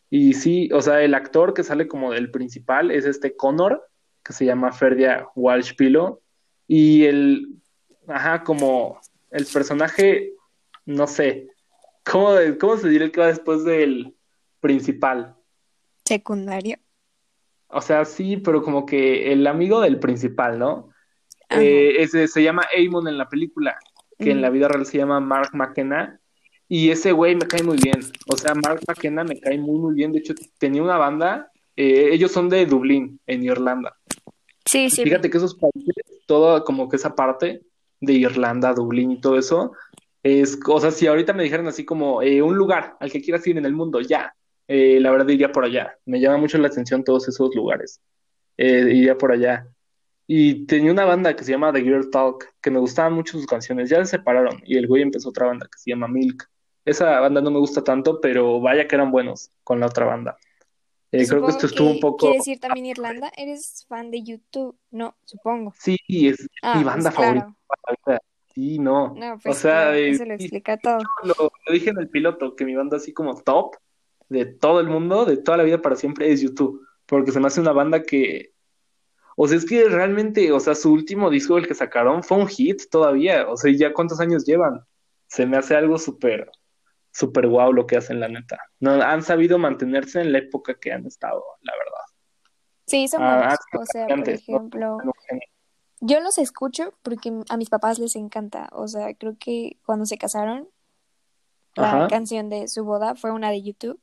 Y sí, o sea, el actor que sale como el principal es este Connor, que se llama Ferdia Walsh Pilo. Y el, ajá, como el personaje, no sé, ¿cómo, cómo se diría que va después del principal? Secundario. O sea, sí, pero como que el amigo del principal, ¿no? Eh, ese se llama Amon en la película, que en la vida real se llama Mark McKenna. Y ese güey me cae muy bien. O sea, Mark McKenna me cae muy, muy bien. De hecho, tenía una banda. Eh, ellos son de Dublín, en Irlanda. Sí, sí. Fíjate que esos países, toda como que esa parte de Irlanda, Dublín y todo eso, es, o sea, si ahorita me dijeran así como eh, un lugar al que quieras ir en el mundo, ya, la verdad iría por allá. Me llama mucho la atención todos esos lugares. iría por allá. Y tenía una banda que se llama The Girl Talk, que me gustaban mucho sus canciones. Ya se separaron y el güey empezó otra banda que se llama Milk. Esa banda no me gusta tanto, pero vaya que eran buenos con la otra banda. Eh, creo que esto estuvo un poco. ¿Quieres decir también Irlanda? ¿Eres fan de YouTube? No, supongo. Sí, es mi ah, pues banda favorita. Sí, no. no pues o sea, eso lo explica todo. Lo, lo, dije en el piloto, que mi banda así como top de todo el mundo, de toda la vida para siempre, es YouTube. Porque se me hace una banda que o sea, es que realmente, o sea, su último disco, el que sacaron, fue un hit todavía. O sea, ¿ya cuántos años llevan? Se me hace algo súper, súper guau lo que hacen, la neta. No, han sabido mantenerse en la época que han estado, la verdad. Sí, son ah, buenos. o sea, por ejemplo, yo los escucho porque a mis papás les encanta. O sea, creo que cuando se casaron, la canción de su boda fue una de YouTube.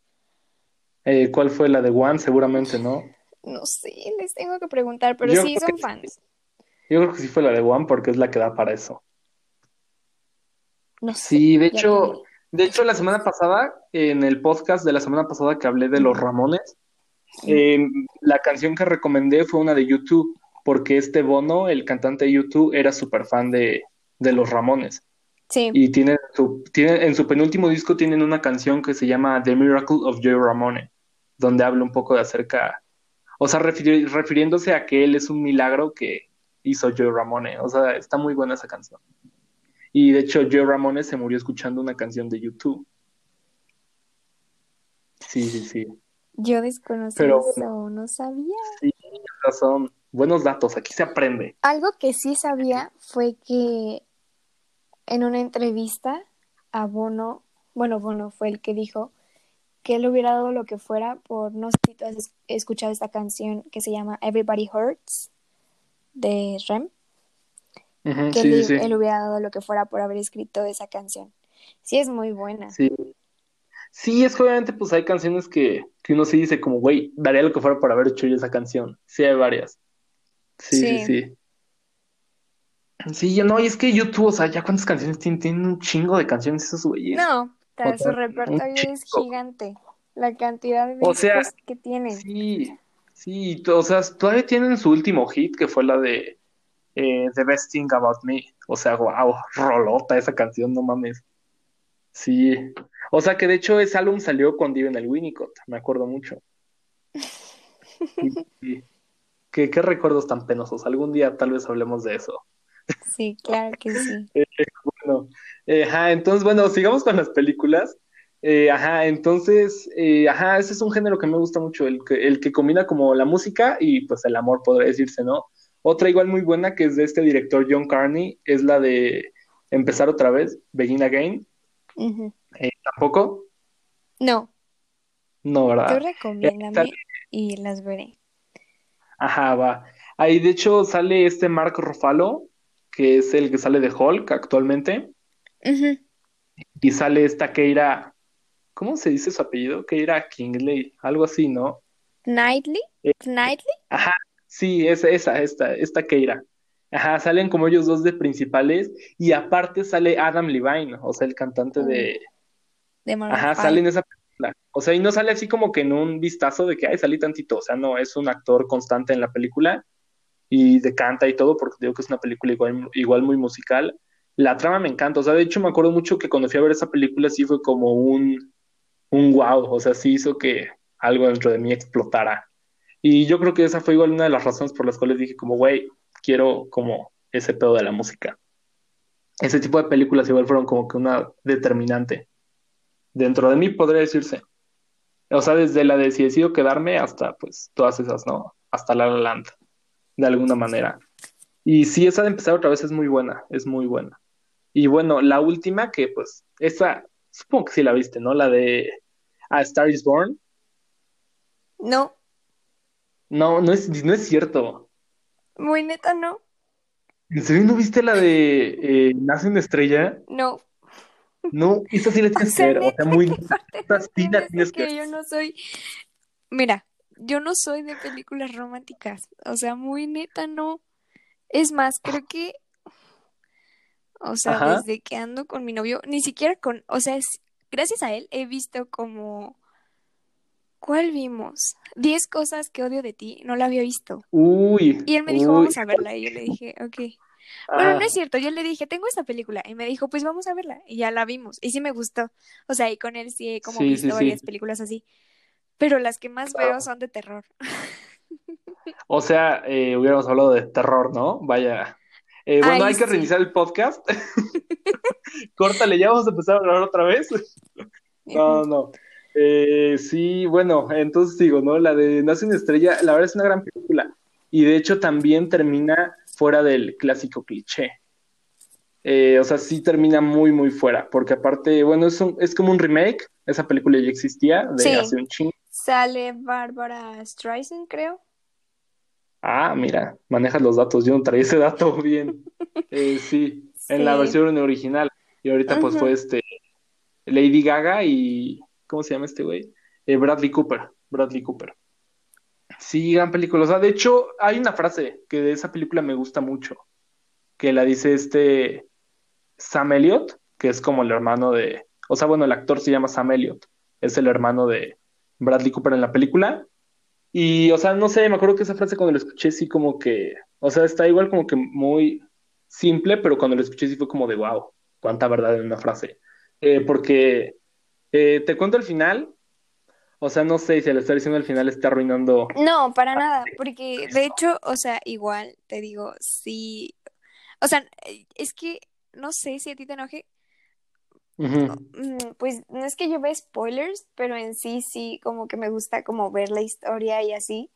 Eh, ¿Cuál fue la de One? Seguramente, ¿no? No sé, les tengo que preguntar, pero sí son fans. Yo creo que sí fue la de One porque es la que da para eso. No sé. Sí, de hecho, de hecho la semana pasada, en el podcast de la semana pasada que hablé de los Ramones, em, la canción que recomendé fue una de YouTube, porque este Bono, el cantante de YouTube, era súper fan de, de los Ramones. Sí. Y tiene, su, tiene, en su penúltimo disco tienen una canción que se llama The Miracle of Joe Ramone, donde habla un poco de acerca o sea, refiriéndose a que él es un milagro que hizo Joe Ramone. O sea, está muy buena esa canción. Y de hecho, Joe Ramone se murió escuchando una canción de YouTube. Sí, sí, sí. Yo desconocía eso, no sabía. Sí, son buenos datos, aquí se aprende. Algo que sí sabía fue que en una entrevista a Bono, bueno, Bono fue el que dijo que él hubiera dado lo que fuera por, no sé si tú has escuchado esta canción que se llama Everybody Hurts de Rem. que él, hubiera dado lo que fuera por haber escrito esa canción. Sí, es muy buena. Sí. Sí, es que obviamente pues hay canciones que, que uno sí dice como, güey, daría lo que fuera por haber hecho yo esa canción. Sí, hay varias. Sí, sí, sí. Sí, yo no, y es que YouTube, o sea, ya cuántas canciones tienen, tienen un chingo de canciones esos güeyes. No, su repertorio es gigante. La cantidad de o sea, que tienen. Sí, sí, o sea, todavía tienen su último hit, que fue la de eh, The Best Thing About Me. O sea, wow, rolota esa canción, no mames. Sí. O sea que de hecho ese álbum salió cuando iba en el Winnicott, me acuerdo mucho. ¿Qué, ¿Qué, recuerdos tan penosos. Algún día tal vez hablemos de eso. Sí, claro que sí. Eh, bueno, eh, ajá, entonces, bueno, sigamos con las películas. Eh, ajá, entonces, ajá, ese es un género que me gusta mucho, el que, el que combina como la música y pues el amor, podría decirse, ¿no? Otra igual muy buena que es de este director John Carney, es la de Empezar otra vez, Begin Again. ¿Tampoco? No. No, ¿verdad? Tú recomiéndame y las veré. Ajá, va. Ahí de hecho sale este Mark Ruffalo, que es el que sale de Hulk actualmente. Y sale esta Keira, ¿cómo se dice su apellido? Keira Kingley, algo así, ¿no? Knightley, eh, Knightley. Ajá, sí, es esa, esta, esta Keira. Ajá, salen como ellos dos de principales y aparte sale Adam Levine, o sea, el cantante de... De Ajá, sale en esa película. O sea, y no sale así como que en un vistazo de que, ay, salí tantito. O sea, no, es un actor constante en la película y de canta y todo, porque digo que es una película igual, igual muy musical. La trama me encanta, o sea, de hecho me acuerdo mucho que cuando fui a ver esa película sí fue como un, un wow, o sea, sí hizo que algo dentro de mí explotara. Y yo creo que esa fue igual una de las razones por las cuales dije como, güey, quiero como ese pedo de la música. Ese tipo de películas igual fueron como que una determinante. Dentro de mí podría decirse. O sea, desde la de si decido quedarme hasta pues todas esas, ¿no? Hasta La La Land de alguna manera. Y sí, esa de empezar otra vez es muy buena, es muy buena. Y bueno, la última que pues, esa, supongo que sí la viste, ¿no? La de A Star is Born. No. No, no es, no es cierto. Muy neta, no. ¿En serio no viste la de eh, Nace una estrella? No. No, esa sí la tienes que ver, o sea, muy... tienes que... Yo no soy... Mira, yo no soy de películas románticas, o sea, muy neta no. Es más, creo que, o sea, desde que ando con mi novio, ni siquiera con, o sea, es, gracias a él he visto como, ¿cuál vimos? Diez cosas que odio de ti, no la había visto. Uy. Y él me dijo, vamos a verla, y yo le dije, ok. Bueno, no es cierto, yo le dije, tengo esta película, y me dijo, pues vamos a verla, y ya la vimos, y sí me gustó. O sea, y con él sí he como visto varias películas así pero las que más veo son de terror. O sea, eh, hubiéramos hablado de terror, ¿no? Vaya. Eh, bueno, hay que reiniciar el podcast. Córtale, ya vamos a empezar a hablar otra vez. no, no. Eh, sí, bueno, entonces digo, ¿no? La de Nace una estrella, la verdad es una gran película. Y de hecho también termina fuera del clásico cliché. o sea, sí termina muy, muy fuera, porque aparte, bueno, es, es como un remake, esa película ya existía de hace un chingo. Sale Bárbara Streisand, creo. Ah, mira, manejas los datos. Yo no traía ese dato bien. Eh, sí, en la versión original. Y ahorita, pues fue este Lady Gaga y. ¿Cómo se llama este güey? Eh, Bradley Cooper. Bradley Cooper. Sí, gran película. O sea, de hecho, hay una frase que de esa película me gusta mucho. Que la dice este Sam Elliott, que es como el hermano de. O sea, bueno, el actor se llama Sam Elliott. Es el hermano de, Bradley Cooper en la película. Y, o sea, no sé, me acuerdo que esa frase cuando la escuché sí como que, o sea, está igual como que muy simple, pero cuando la escuché sí fue como de, wow, cuánta verdad en una frase. Eh, porque eh, te cuento el final, o sea, no sé si al estar diciendo el final está arruinando. No, para nada, porque de hecho, o sea, igual te digo, sí, o sea, es que no sé si a ti te enoje, Mm, pues no es que yo vea spoilers, pero en sí sí como que me gusta como ver la historia y así,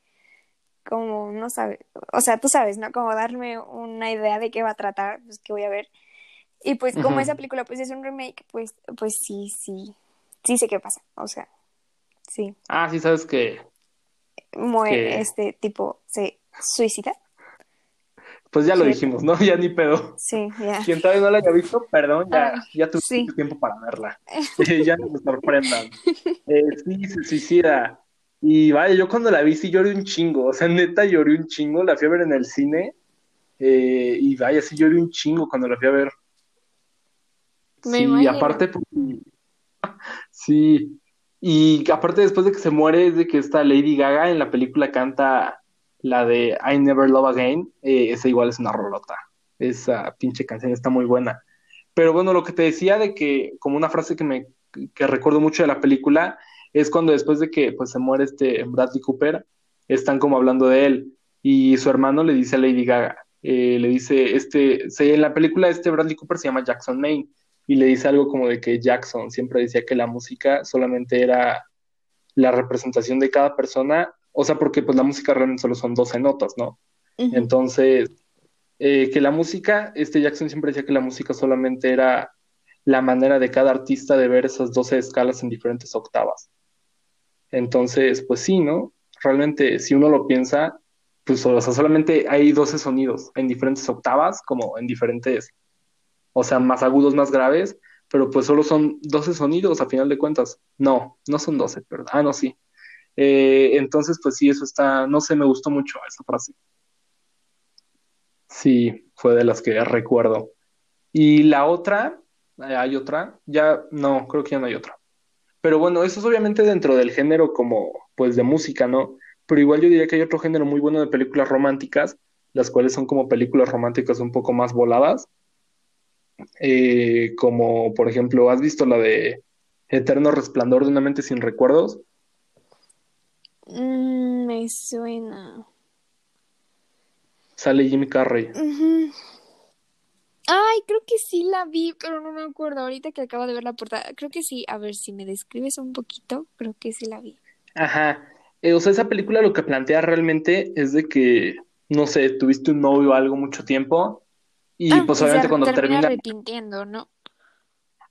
como no sabe, o sea, tú sabes, ¿no? Como darme una idea de qué va a tratar, pues que voy a ver. Y pues como esa película pues es un remake, pues pues sí, sí, sí sé qué pasa, o sea, Sí. Ah, sí, sabes que, Muere, que este tipo se suicida. Pues ya lo dijimos, ¿no? Ya ni pedo. Sí, ya. Quien todavía no la haya visto, perdón, ya, Ay, ya tuve sí. tiempo para verla. Ya no me sorprendan. Eh, sí, se suicida. Y vaya, yo cuando la vi sí lloré un chingo, o sea, neta lloré un chingo, la fui a ver en el cine, eh, y vaya, sí lloré un chingo cuando la fui a ver. Me Sí, imagino. aparte, pues, sí, y aparte después de que se muere es de que esta Lady Gaga en la película canta la de I Never Love Again, eh, esa igual es una rolota, esa pinche canción está muy buena. Pero bueno, lo que te decía de que, como una frase que me que recuerdo mucho de la película, es cuando después de que pues se muere este Bradley Cooper, están como hablando de él, y su hermano le dice a Lady Gaga, eh, le dice, este, se- en la película este Bradley Cooper se llama Jackson Maine, y le dice algo como de que Jackson siempre decía que la música solamente era la representación de cada persona, o sea, porque pues la música realmente solo son 12 notas, ¿no? Entonces, eh, que la música, este Jackson siempre decía que la música solamente era la manera de cada artista de ver esas 12 escalas en diferentes octavas. Entonces, pues sí, ¿no? Realmente, si uno lo piensa, pues o sea, solamente hay 12 sonidos en diferentes octavas, como en diferentes, o sea, más agudos, más graves, pero pues solo son 12 sonidos a final de cuentas. No, no son 12, perdón. Ah, no, sí. Eh, entonces, pues sí, eso está, no sé, me gustó mucho esa frase. Sí, fue de las que recuerdo. Y la otra, eh, hay otra, ya no, creo que ya no hay otra. Pero bueno, eso es obviamente dentro del género como, pues, de música, ¿no? Pero igual yo diría que hay otro género muy bueno de películas románticas, las cuales son como películas románticas un poco más voladas, eh, como por ejemplo, ¿has visto la de Eterno Resplandor de una mente sin recuerdos? Mm, me suena. Sale Jim Carrey. Ay, creo que sí la vi, pero no me acuerdo. Ahorita que acabo de ver la portada, creo que sí. A ver si me describes un poquito, creo que sí la vi. Ajá. Eh, o sea, esa película lo que plantea realmente es de que, no sé, tuviste un novio o algo mucho tiempo y Ah, pues obviamente cuando termina termina, arrepintiendo, ¿no?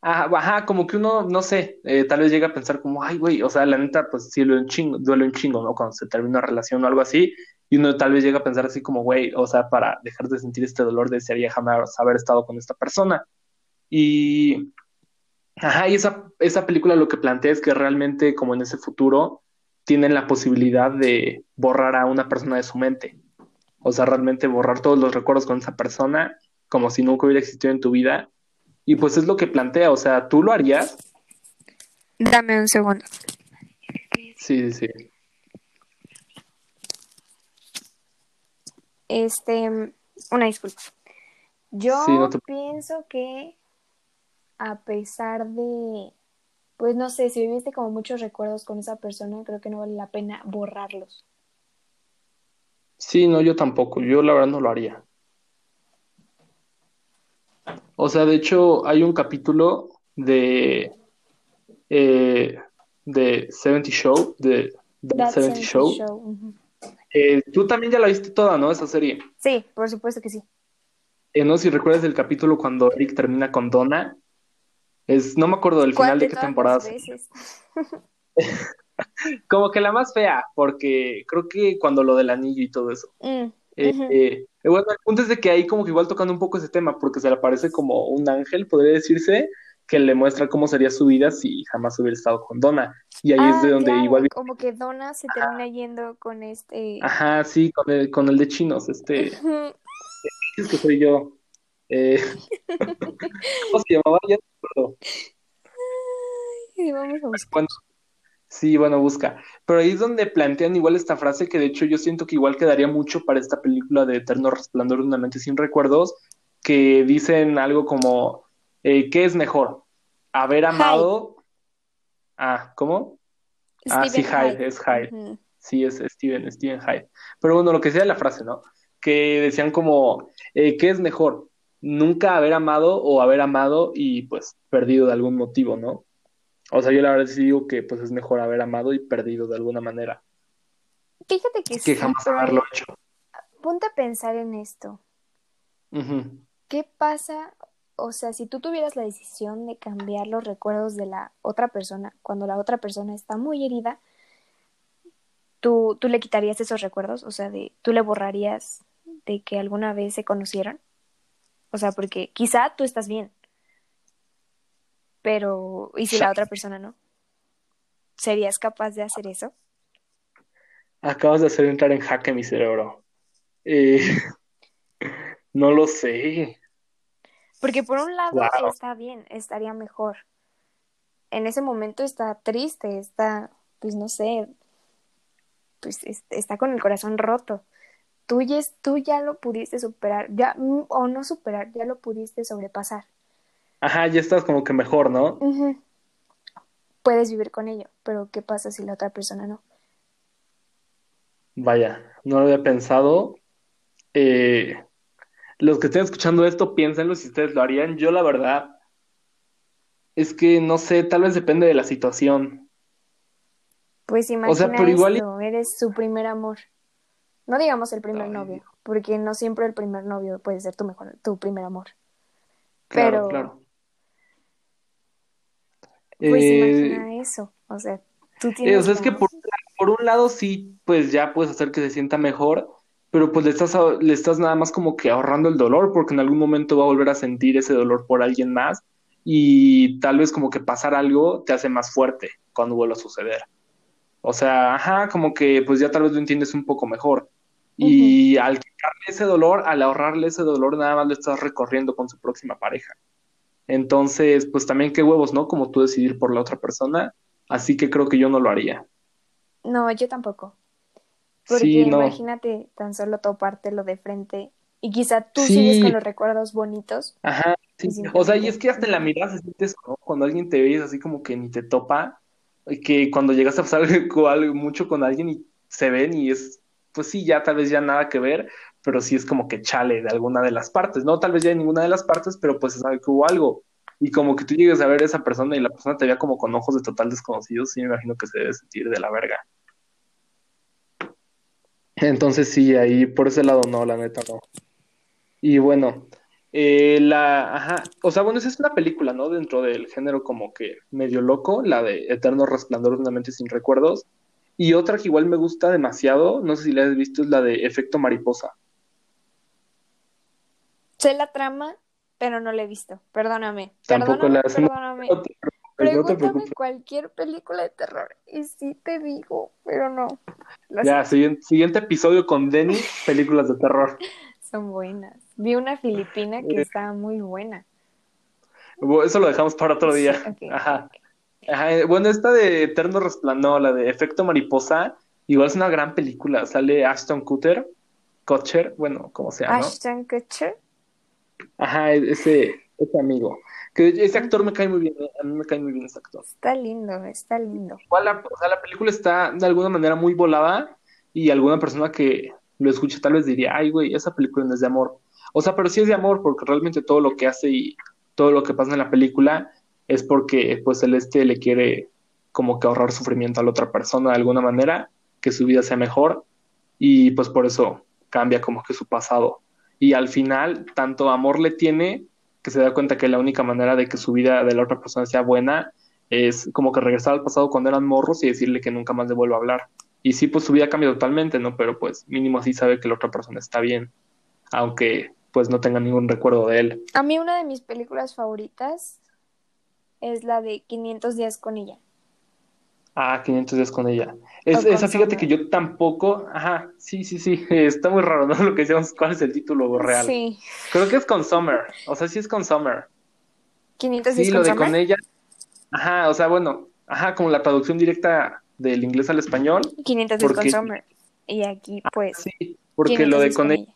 Ajá, como que uno, no sé, eh, tal vez llega a pensar como, ay, güey, o sea, la neta, pues sí, duele un chingo, duele un chingo, ¿no? Cuando se termina una relación o algo así, y uno tal vez llega a pensar así como, güey, o sea, para dejar de sentir este dolor desearía jamás haber estado con esta persona. Y, ajá, y esa, esa película lo que plantea es que realmente, como en ese futuro, tienen la posibilidad de borrar a una persona de su mente. O sea, realmente borrar todos los recuerdos con esa persona, como si nunca hubiera existido en tu vida. Y pues es lo que plantea, o sea, ¿tú lo harías? Dame un segundo. Sí, sí, sí. Este, una disculpa. Yo Sí, no te- pienso que a pesar de, pues no sé, si viviste como muchos recuerdos con esa persona, creo que no vale la pena borrarlos. Sí, no, yo tampoco, yo la verdad no lo haría. O sea, de hecho, hay un capítulo de, eh, de 70 Show, de That That 70 70 Show. Show, ujú. Eh, tú también ya la viste toda, ¿no? Esa serie. Sí, por supuesto que sí. Eh, no si recuerdas el capítulo cuando Eric termina con Donna. Es, no me acuerdo del final ¿Cuál de de qué temporada. Como que la más fea, porque creo que cuando lo del anillo y todo eso. Mm, Eh, ujú. eh, bueno, el punto es de que ahí como que igual tocando un poco ese tema, porque se le aparece como un ángel, podría decirse, que le muestra cómo sería su vida si jamás hubiera estado con Donna. Y ahí es Ah, de donde claro, igual, como que Donna se termina yendo con este... ajá, sí, con el, con el de chinos, este, es que soy yo. Eh, ¿cómo se llamaba? Ya no me acuerdo. Ay, vamos a buscar. Bueno, sí, bueno, busca. Pero ahí es donde plantean igual esta frase que de hecho yo siento que igual quedaría mucho para esta película de Eterno Resplandor de una mente sin recuerdos, que dicen algo como, eh, ¿qué es mejor? ¿Haber amado? Ah, ¿cómo? Ah, sí, Hyde, es Hyde. Sí, es Steven, Steven Hyde. Pero bueno, lo que sea la frase, ¿no? Que decían como, eh, ¿qué es mejor? Nunca haber amado o haber amado y pues perdido de algún motivo, ¿no? O sea, yo la verdad sí digo que pues es mejor haber amado y perdido de alguna manera Fíjate que que sí, jamás haberlo hecho. ponte a pensar en esto. ¿Qué pasa o sea, si tú tuvieras la decisión de cambiar los recuerdos de la otra persona cuando la otra persona está muy herida, ¿tú, tú le quitarías esos recuerdos? O sea, de, ¿tú le borrarías de que alguna vez se conocieron? O sea, porque quizá tú estás bien, pero ¿y si la otra persona no? ¿Serías capaz de hacer eso? Acabas de hacer entrar en jaque mi cerebro. Eh, no lo sé. Porque por un lado está bien, estaría mejor. En ese momento está triste, está, pues no sé, pues está con el corazón roto. Tú ya, tú ya lo pudiste superar, ya, o no superar, ya lo pudiste sobrepasar. Ajá, ya estás como que mejor, ¿no? Puedes vivir con ello, pero ¿qué pasa si la otra persona no? Vaya, no lo había pensado. Eh, los que estén escuchando esto, piénsenlo si ustedes lo harían. Yo, la verdad, es que no sé, tal vez depende de la situación. Pues imagina pero igual... eres su primer amor. No digamos el primer novio, porque no siempre el primer novio puede ser tu mejor, tu primer amor. Claro, pero claro. Pues eh, imagina eso, o sea, tú tienes. o sea, es que por, por un lado sí, pues ya puedes hacer que se sienta mejor, pero pues le estás, le estás nada más como que ahorrando el dolor, porque en algún momento va a volver a sentir ese dolor por alguien más y tal vez como que pasar algo te hace más fuerte cuando vuelva a suceder. O sea, ajá, como que pues ya tal vez lo entiendes un poco mejor. Y al quitarle ese dolor, al ahorrarle ese dolor, nada más lo estás recorriendo con su próxima pareja. Entonces, pues también qué huevos, ¿no? Como tú decidir por la otra persona. Así que creo que yo no lo haría. No, yo tampoco. Porque imagínate tan solo topártelo de frente y quizá tú sigues con los recuerdos bonitos. Ajá, sí. O sea, y es que hasta en la mirada se sientes cuando alguien te ve así como que ni te topa, que cuando llegas a pasar algo, mucho con alguien y se ven y es, pues sí, ya tal vez ya nada que ver, pero sí es como que chale de alguna de las partes, ¿no? Tal vez ya en ninguna de las partes, pero pues se sabe que hubo algo. Y como que tú llegues a ver a esa persona y la persona te vea como con ojos de total desconocidos, sí me imagino que se debe sentir de la verga. Entonces sí, ahí por ese lado no, la neta no. Y bueno, eh, la, ajá, o sea, bueno, esa es una película, ¿no? Dentro del género como que medio loco, la de Eterno Resplandor de una mente sin recuerdos. Y otra que igual me gusta demasiado, no sé si la has visto, es la de Efecto Mariposa. Sé la trama, pero no la he visto. Perdóname. Tampoco la Perdóname. Pues Pregúntame cualquier película de terror y sí te digo, pero no. ya, siguiente, episodio con Denny, películas de terror. Son buenas. Vi una filipina que estaba muy buena. Eso lo dejamos para otro día. Ajá. Bueno, esta de Eterno Resplandor, la de Efecto Mariposa, igual es una gran película. Sale Ashton Kutcher, Kutcher, bueno, como sea, ¿no? Ashton Kutcher. Ajá, ese, ese amigo. Que ese actor me cae muy bien, a mí me cae muy bien ese actor. Está lindo, está lindo. la, o sea, la película está de alguna manera muy volada y alguna persona que lo escuche tal vez diría, ay, güey, esa película no es de amor. O sea, pero sí es de amor porque realmente todo lo que hace y todo lo que pasa en la película es porque pues Celeste le quiere como que ahorrar sufrimiento a la otra persona de alguna manera, que su vida sea mejor y pues por eso cambia como que su pasado. Y al final, tanto amor le tiene que se da cuenta que la única manera de que su vida de la otra persona sea buena es como que regresar al pasado cuando eran morros y decirle que nunca más le vuelvo a hablar. Y sí, pues su vida cambia totalmente, ¿no? Pero pues mínimo así sabe que la otra persona está bien, aunque pues no tenga ningún recuerdo de él. A mí una de mis películas favoritas es la de 500 días con ella. Ah, 500 días con ella. Es, esa, fíjate que yo tampoco. Ajá, sí, sí, sí. Está muy raro, ¿no? Lo que decíamos, ¿cuál es el título real? Sí. Creo que es con Summer. O sea, sí es con Summer. 500 días sí, lo de con ella. Ajá, o sea, bueno. Ajá, como la traducción directa del inglés al español. 500 días con Summer. Y aquí, pues. sí, porque lo de con, ella.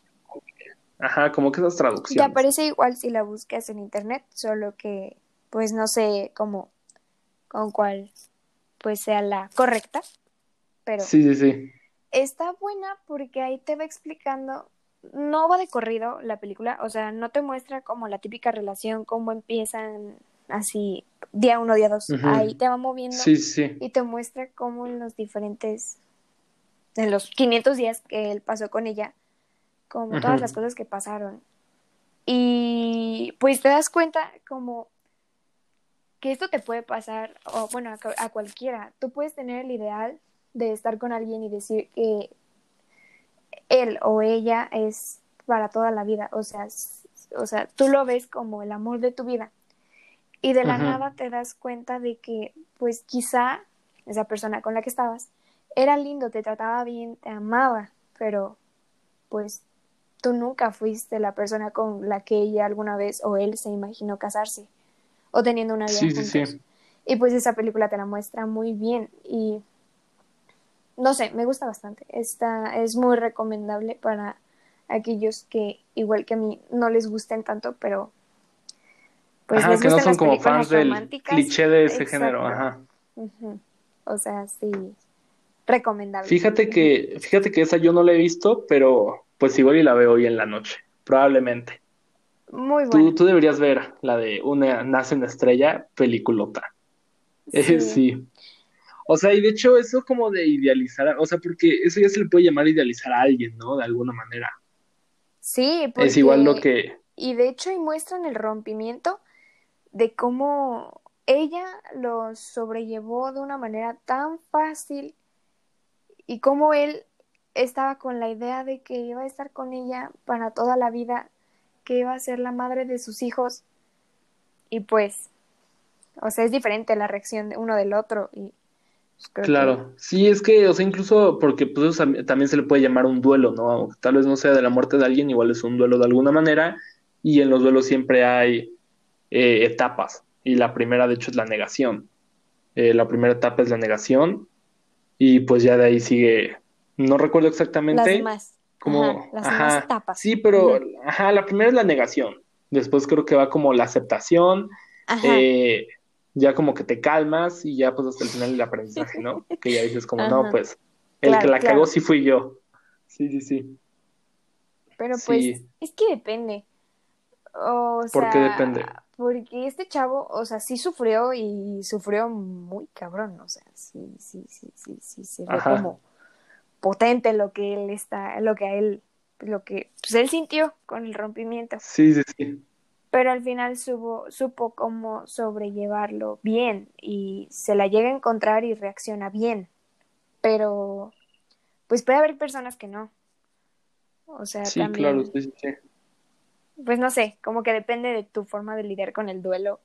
Ajá, como que esas traducciones. Te aparece igual si la buscas en internet, solo que, pues no sé cómo, con cuál pues sea la correcta, pero sí, sí, sí. está buena porque ahí te va explicando, no va de corrido la película, o sea, no te muestra como la típica relación, cómo empiezan así día uno, día dos, ahí te va moviendo sí, sí. y te muestra cómo en los diferentes, en los 500 días que él pasó con ella, como todas las cosas que pasaron. Y pues te das cuenta como que esto te puede pasar, o bueno, a, a, cualquiera. Tú puedes tener el ideal de estar con alguien y decir que él o ella es para toda la vida, o sea, o sea, tú lo ves como el amor de tu vida. Y de la nada te das cuenta de que, pues quizá esa persona con la que estabas era lindo, te trataba bien, te amaba, pero pues tú nunca fuiste la persona con la que ella alguna vez o él se imaginó casarse o teniendo una vida Sí, sí, juntos. sí. Y pues esa película te la muestra muy bien y no sé, me gusta bastante. Esta es muy recomendable para aquellos que, igual que a mí, no les gusten tanto, pero pues Ajá, les que no son como fans del cliché de ese Exacto. género, ajá. O sea, sí, recomendable. Fíjate que, fíjate que esa yo no la he visto, pero pues igual y la veo hoy en la noche, probablemente. Muy Tú, buena. tú deberías ver la de Una nace una estrella, peliculota. Eh, Sí. O sea, y de hecho eso como de idealizar, o sea, porque eso ya se le puede llamar idealizar a alguien, ¿no? De alguna manera. sí, Es igual lo porque, que, y de hecho, y muestran el rompimiento de cómo ella lo sobrellevó de una manera tan fácil y cómo él estaba con la idea de que iba a estar con ella para toda la vida, que iba a ser la madre de sus hijos y pues, o sea, es diferente la reacción de uno del otro y pues, creo que claro, sí, es que, o sea, incluso porque pues también se le puede llamar un duelo, ¿no? Aunque Tal vez no sea de la muerte de alguien, igual es un duelo de alguna manera, y en los duelos siempre hay eh, etapas, y la primera de hecho es la negación. Eh, la primera etapa es la negación, y pues ya de ahí sigue, no recuerdo las exactamente. demás, como, ajá, las ajá, etapas. sí, pero, ajá, la primera es la negación. Después creo que va como la aceptación, Ajá, eh, ya como que te calmas y ya pues hasta el final el aprendizaje, ¿no? Que ya dices como, no, pues el que claro, la cagó sí fui yo. Sí, sí, sí. Pero pues Sí, es que depende. O ¿por qué depende? sea, porque este chavo, o sea, sí sufrió y sufrió muy cabrón, o sea, sí, sí, sí, sí, sí, sí, fue Ajá, como potente lo que él está, lo que a él, lo que pues él sintió con el rompimiento, sí, sí, sí. pero al final supo, supo cómo sobrellevarlo bien y se la llega a encontrar y reacciona bien, pero pues puede haber personas que no, o sea, Sí, claro, sí, sí. pues no sé, como que depende de tu forma de lidiar con el duelo.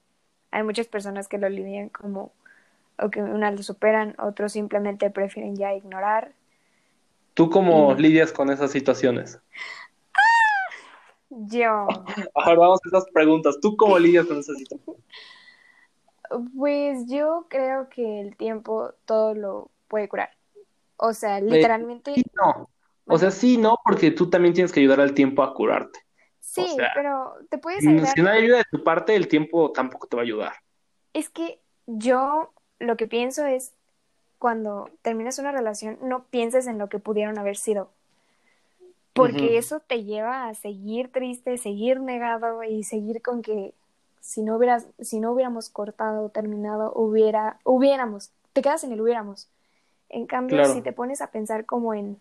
Hay muchas personas que lo lidian como, o que unas lo superan, otros simplemente prefieren ya ignorar. ¿Tú cómo lidias con esas situaciones? yo, Ahora vamos a esas preguntas. ¿Tú cómo lidias con esas situaciones? pues yo creo que el tiempo todo lo puede curar. O sea, Eh, literalmente, sí, no. O sea, sí, no, porque tú también tienes que ayudar al tiempo a curarte. O Sí, sea, pero te puedes ayudar. si no hay ayuda de tu parte, el tiempo tampoco te va a ayudar. Es que yo lo que pienso es, cuando terminas una relación, no pienses en lo que pudieron haber sido. porque eso te lleva a seguir triste, seguir negado y seguir con que si no hubieras, si no hubiéramos cortado, terminado, hubiera, hubiéramos, te quedas en el hubiéramos. En cambio, si te pones a pensar como en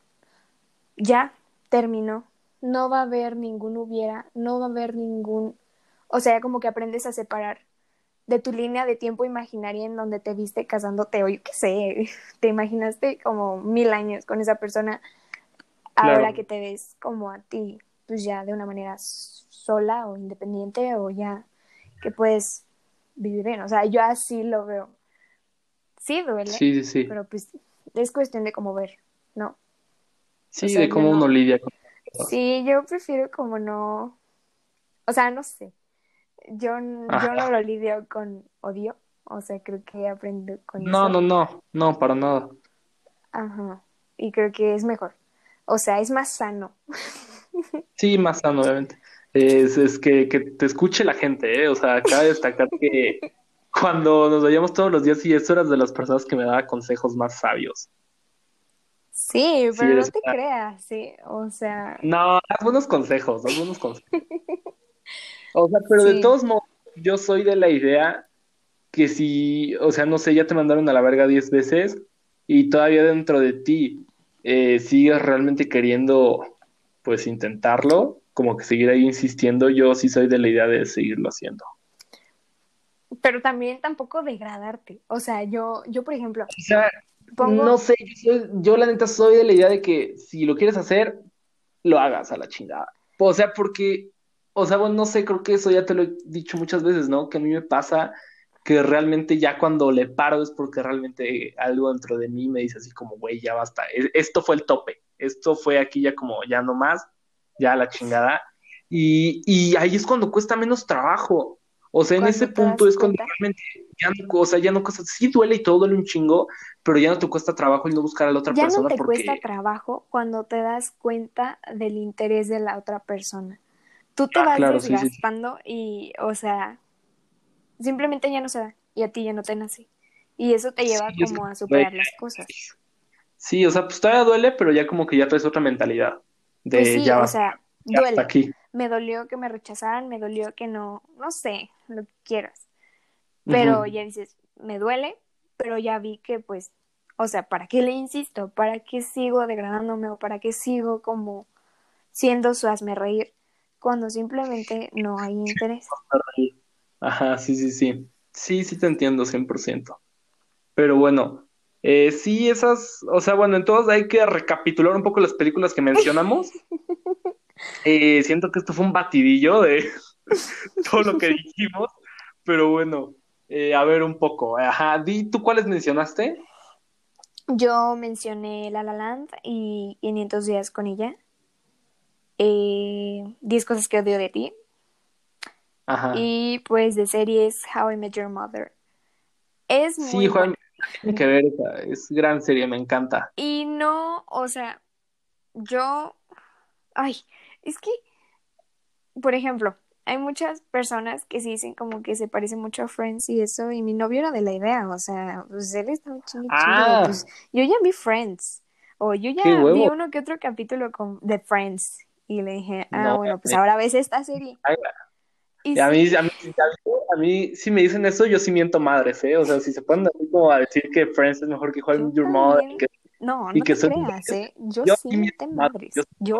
ya terminó, no va a haber ningún hubiera, no va a haber ningún, o sea, como que aprendes a separar de tu línea de tiempo imaginaria en donde te viste casándote o yo qué sé, te imaginaste como mil años con esa persona ahora claro. que te ves como a ti, pues ya de una manera sola o independiente o ya que puedes vivir bien. O sea, yo así lo veo. Sí duele, Sí, sí, sí. pero pues es cuestión de cómo ver, ¿no? O Sí, sea, de cómo uno no. lidia con. Sí, yo prefiero como no. O sea, no sé. Yo, yo no lo lidio con odio. O sea, creo que he aprendido con No, eso. no, no, no, para nada. Ajá. Y creo que es mejor. O sea, es más sano. Sí, más sano, obviamente. Es, es que, que te escuche la gente, ¿eh? O sea, cabe destacar que cuando nos veíamos todos los días, y eso eras de las personas que me daba consejos más sabios. Sí, Sí, pero no eres te una... creas, sí. O sea, No, das buenos consejos, das buenos consejos. O sea, pero de todos modos, yo soy de la idea que si, o sea, no sé, ya te mandaron a la verga 10 veces y todavía dentro de ti eh, sigues realmente queriendo, pues, intentarlo, como que seguir ahí insistiendo, yo sí soy de la idea de seguirlo haciendo. Pero también tampoco degradarte. O sea, yo, yo por ejemplo. O sea, no sé, yo, yo, la neta soy de la idea de que si lo quieres hacer, lo hagas a la chingada. O sea, porque, o sea, bueno, no sé, creo que eso ya te lo he dicho muchas veces, ¿no? Que a mí me pasa que realmente ya cuando le paro es porque realmente algo dentro de mí me dice así como, güey, ya basta, e, esto fue el tope, esto fue aquí ya como, ya no más, ya la chingada. Y, y ahí es cuando cuesta menos trabajo. O sea, en ese punto es cuando realmente ya no, o sea, ya no cuesta, sí duele y todo duele un chingo, pero ya no te cuesta trabajo el no buscar a la otra persona. Ya no te cuesta trabajo cuando te das cuenta del interés de la otra persona. Tú te ah, vas desgastando y, o sea, simplemente ya no se da y a ti ya no te nace. Y eso te lleva como a superar las cosas. Sí, o sea, pues todavía duele, pero ya como que ya traes otra mentalidad. De pues sí, o sea, duele. aquí. Me dolió que me rechazaran, me dolió que no, no sé, lo que quieras. Pero ya dices, me duele, pero ya vi que pues, o sea, ¿para qué le insisto? ¿Para qué sigo degradándome o para qué sigo como siendo su hazme reír cuando simplemente no hay interés? Ajá, sí, sí, sí. Sí, sí te entiendo 100%. Pero bueno, eh, sí, esas, o sea, bueno, entonces hay que recapitular un poco las películas que mencionamos. Eh, siento que esto fue un batidillo de todo lo que dijimos, pero bueno, eh, a ver un poco. Ajá, di, ¿tú cuáles mencionaste? Yo mencioné La La Land y 500 días con ella. Eh, 10 cosas que odio de ti. Ajá. Y pues de series How I Met Your Mother. Es muy Sí, Juan, tiene que ver, es gran serie, me encanta. Y no, o sea, yo, ay, es que, por ejemplo, hay muchas personas que sí dicen como que se parece mucho a Friends y eso, y mi novio era de la idea, o sea, pues él está muy chido, ah. pues yo ya vi Friends, o yo ya vi uno que otro capítulo con, de Friends, y le dije, ah, bueno, pues ahora ves esta serie. Y a, mí, a, mí, a, mí, si me dicen eso, yo sí miento madres, ¿eh? O sea, si se ponen como a decir que Friends es mejor que Juan Your Mother, y que no, no te creas, ¿eh? Yo, sí miento madres. Yo,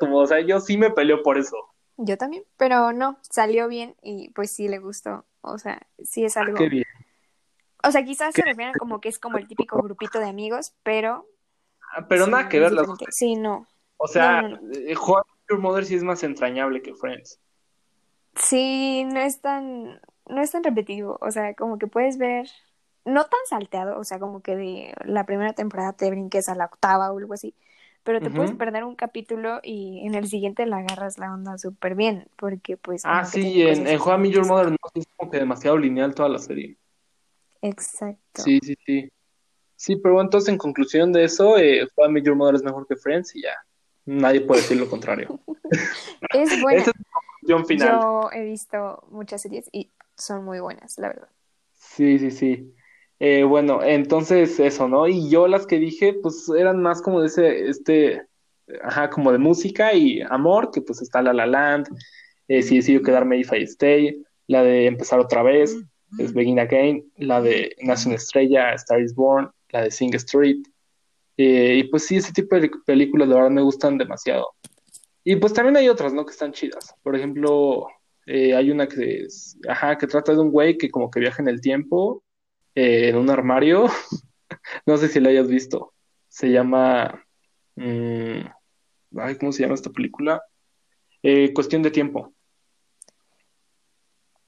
o sea, yo sí me peleo por eso. Yo también, pero no, salió bien y pues sí le gustó. O sea, sí es ah, algo. qué bien. O sea, quizás se refieran como que es como el típico grupito de amigos, pero. Ah, pero nada que ver las Sí, no. O sea, no, eh, Your Mother sí es más entrañable que Friends. Sí, no es tan. No es tan repetitivo. O sea, como que puedes ver. No tan salteado, o sea, como que de la primera temporada te brinques a la octava o algo así pero te puedes perder un capítulo y en el siguiente la agarras la onda súper bien, porque pues... Ah, sí, en, en Juan Your Mother no es como que demasiado lineal toda la serie. Exacto. Sí, sí, sí. Sí, pero entonces en conclusión de eso, eh, Juan Your Mother es mejor que Friends y ya. Nadie puede decir lo contrario. es buena. Esa es la conclusión final. Yo he visto muchas series y son muy buenas, la verdad. Sí, sí, sí. Eh, bueno, entonces eso, ¿no? Y yo las que dije, pues eran más como de ese, este, ajá, como de música y amor, que pues está La La Land, eh, si decido quedarme If I Stay, la de Empezar Otra Vez, es Begin Again, la de Nace Estrella, Star is Born, la de Sing Street, eh, y pues sí, ese tipo de películas de verdad me gustan demasiado. Y pues también hay otras, ¿no? Que están chidas. Por ejemplo, eh, hay una que, es, ajá, que trata de un güey que como que viaja en el tiempo en un armario. no sé si la hayas visto. Se llama. Mm, ¿Cómo se llama esta película? Eh, Cuestión de tiempo.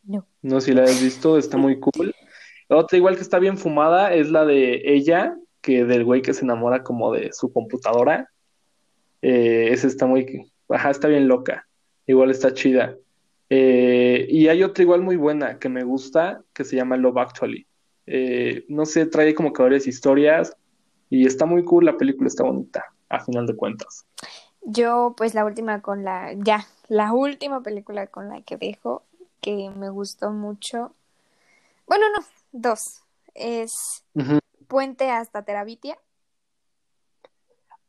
No. No sé si la hayas visto, está muy cool. Otra igual que está bien fumada es la de ella, que del güey que se enamora como de su computadora. Eh, esa está muy, ajá, está bien loca. Igual está chida. Eh, y hay otra igual muy buena que me gusta, que se llama Love Actually. Eh, no sé, trae como que varias historias y está muy cool, la película está bonita, a final de cuentas. Yo, pues la última con la, ya, la última película con la que dejo, que me gustó mucho, bueno, no, dos, es Puente hasta Terabitia.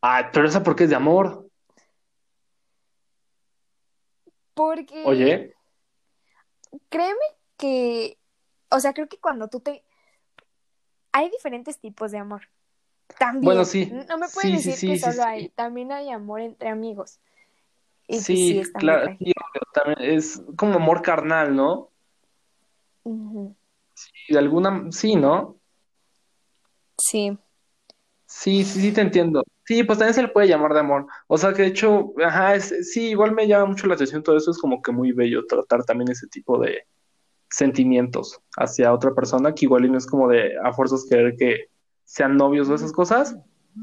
Ah, pero esa porque es de amor. Porque... Oye. Créeme que, o sea, creo que cuando tú te hay diferentes tipos de amor. También. Bueno, sí. No me pueden decir que solo hay. También hay amor entre amigos. Y Sí, sí, claro, sí, también es como amor carnal, ¿no? Ujú. Y de alguna, sí, ¿no? Sí. Sí, sí, sí te entiendo. Sí, pues también se le puede llamar de amor. O sea que de hecho, ajá, sí, igual me llama mucho la atención todo eso, es como que muy bello tratar también ese tipo de sentimientos hacia otra persona, que igual y no es como de a fuerzas querer que sean novios o esas cosas.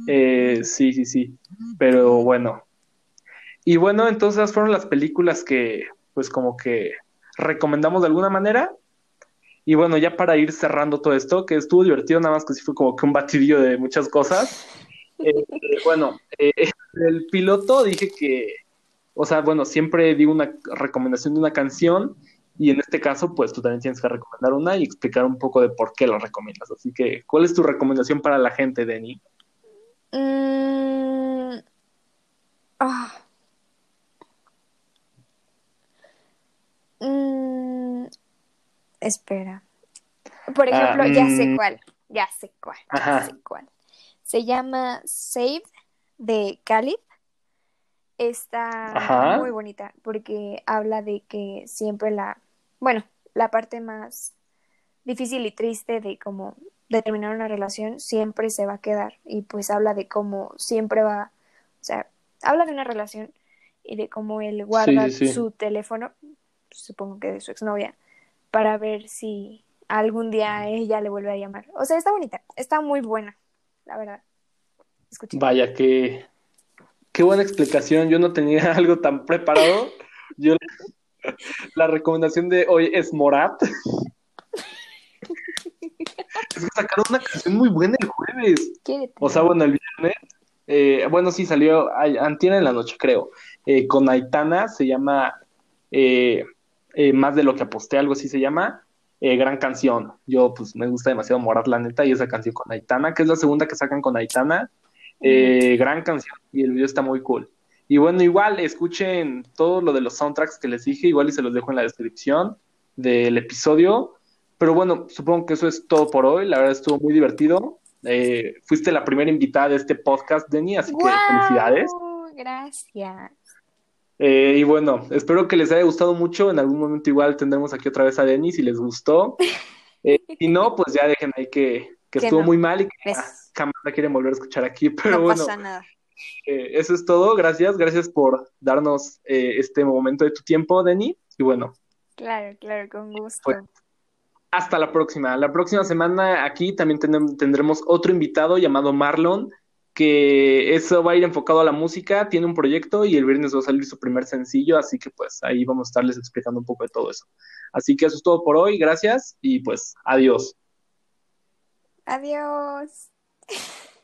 Eh, sí, sí, sí. Pero bueno. Y bueno, entonces fueron las películas que, pues como que recomendamos de alguna manera. Y bueno, ya para ir cerrando todo esto, que estuvo divertido, nada más que sí fue como que un batidillo de muchas cosas. Eh, bueno, eh, el piloto dije que, o sea, bueno, siempre digo una recomendación de una canción y en este caso, pues tú también tienes que recomendar una y explicar un poco de por qué la recomiendas. Así que, ¿cuál es tu recomendación para la gente, Denny? Mm, ah. Mm, espera. Por Ah, ejemplo, ya sé mm, cuál. Ya sé cuál. Ya sé cuál. Se llama Saved de Khalid. Está ajá, muy bonita porque habla de que siempre la, bueno, la parte más difícil y triste de cómo de terminar una relación siempre se va a quedar y pues habla de cómo siempre va, o sea, habla de una relación y de cómo él guarda sí, sí. su teléfono, supongo que de su exnovia, para ver si algún día ella le vuelve a llamar. O sea, está bonita, está muy buena, la verdad. Escuchen. Vaya, qué, qué buena explicación. Yo no tenía algo tan preparado. Yo, la recomendación de hoy es Morat. Es que sacaron una canción muy buena el jueves. O sea, bueno, el viernes. eh, bueno, sí, salió antier en la noche, creo. eh, con Aitana, se llama eh, eh, Más de lo que aposté, algo así se llama. eh, gran canción. Yo, pues, me gusta demasiado Morat, la neta, y esa canción con Aitana, que es la segunda que sacan con Aitana. eh, gran canción, y el video está muy cool. Y bueno, igual, escuchen todo lo de los soundtracks que les dije, igual y se los dejo en la descripción del episodio. Pero bueno, supongo que eso es todo por hoy. La verdad estuvo muy divertido. Eh, fuiste la primera invitada de este podcast, Denny, así que felicidades. Gracias. Eh, y bueno, espero que les haya gustado mucho. En algún momento igual tendremos aquí otra vez a Denny si les gustó. Eh, si no, pues ya dejen ahí que, que Que estuvo no. muy mal y que ah, Gracias. jamás la quieren volver a escuchar aquí. Pero No bueno, pasa nada. eh, eso es todo. Gracias, gracias por darnos eh, este momento de tu tiempo, Denny. Y bueno, Claro, claro, con gusto. Pues, hasta la próxima. La próxima semana aquí también tenem- tendremos otro invitado llamado Marlon, que eso va a ir enfocado a la música, tiene un proyecto y el viernes va a salir su primer sencillo, así que pues ahí vamos a estarles explicando un poco de todo eso. Así que eso es todo por hoy, gracias y pues adiós. Adiós.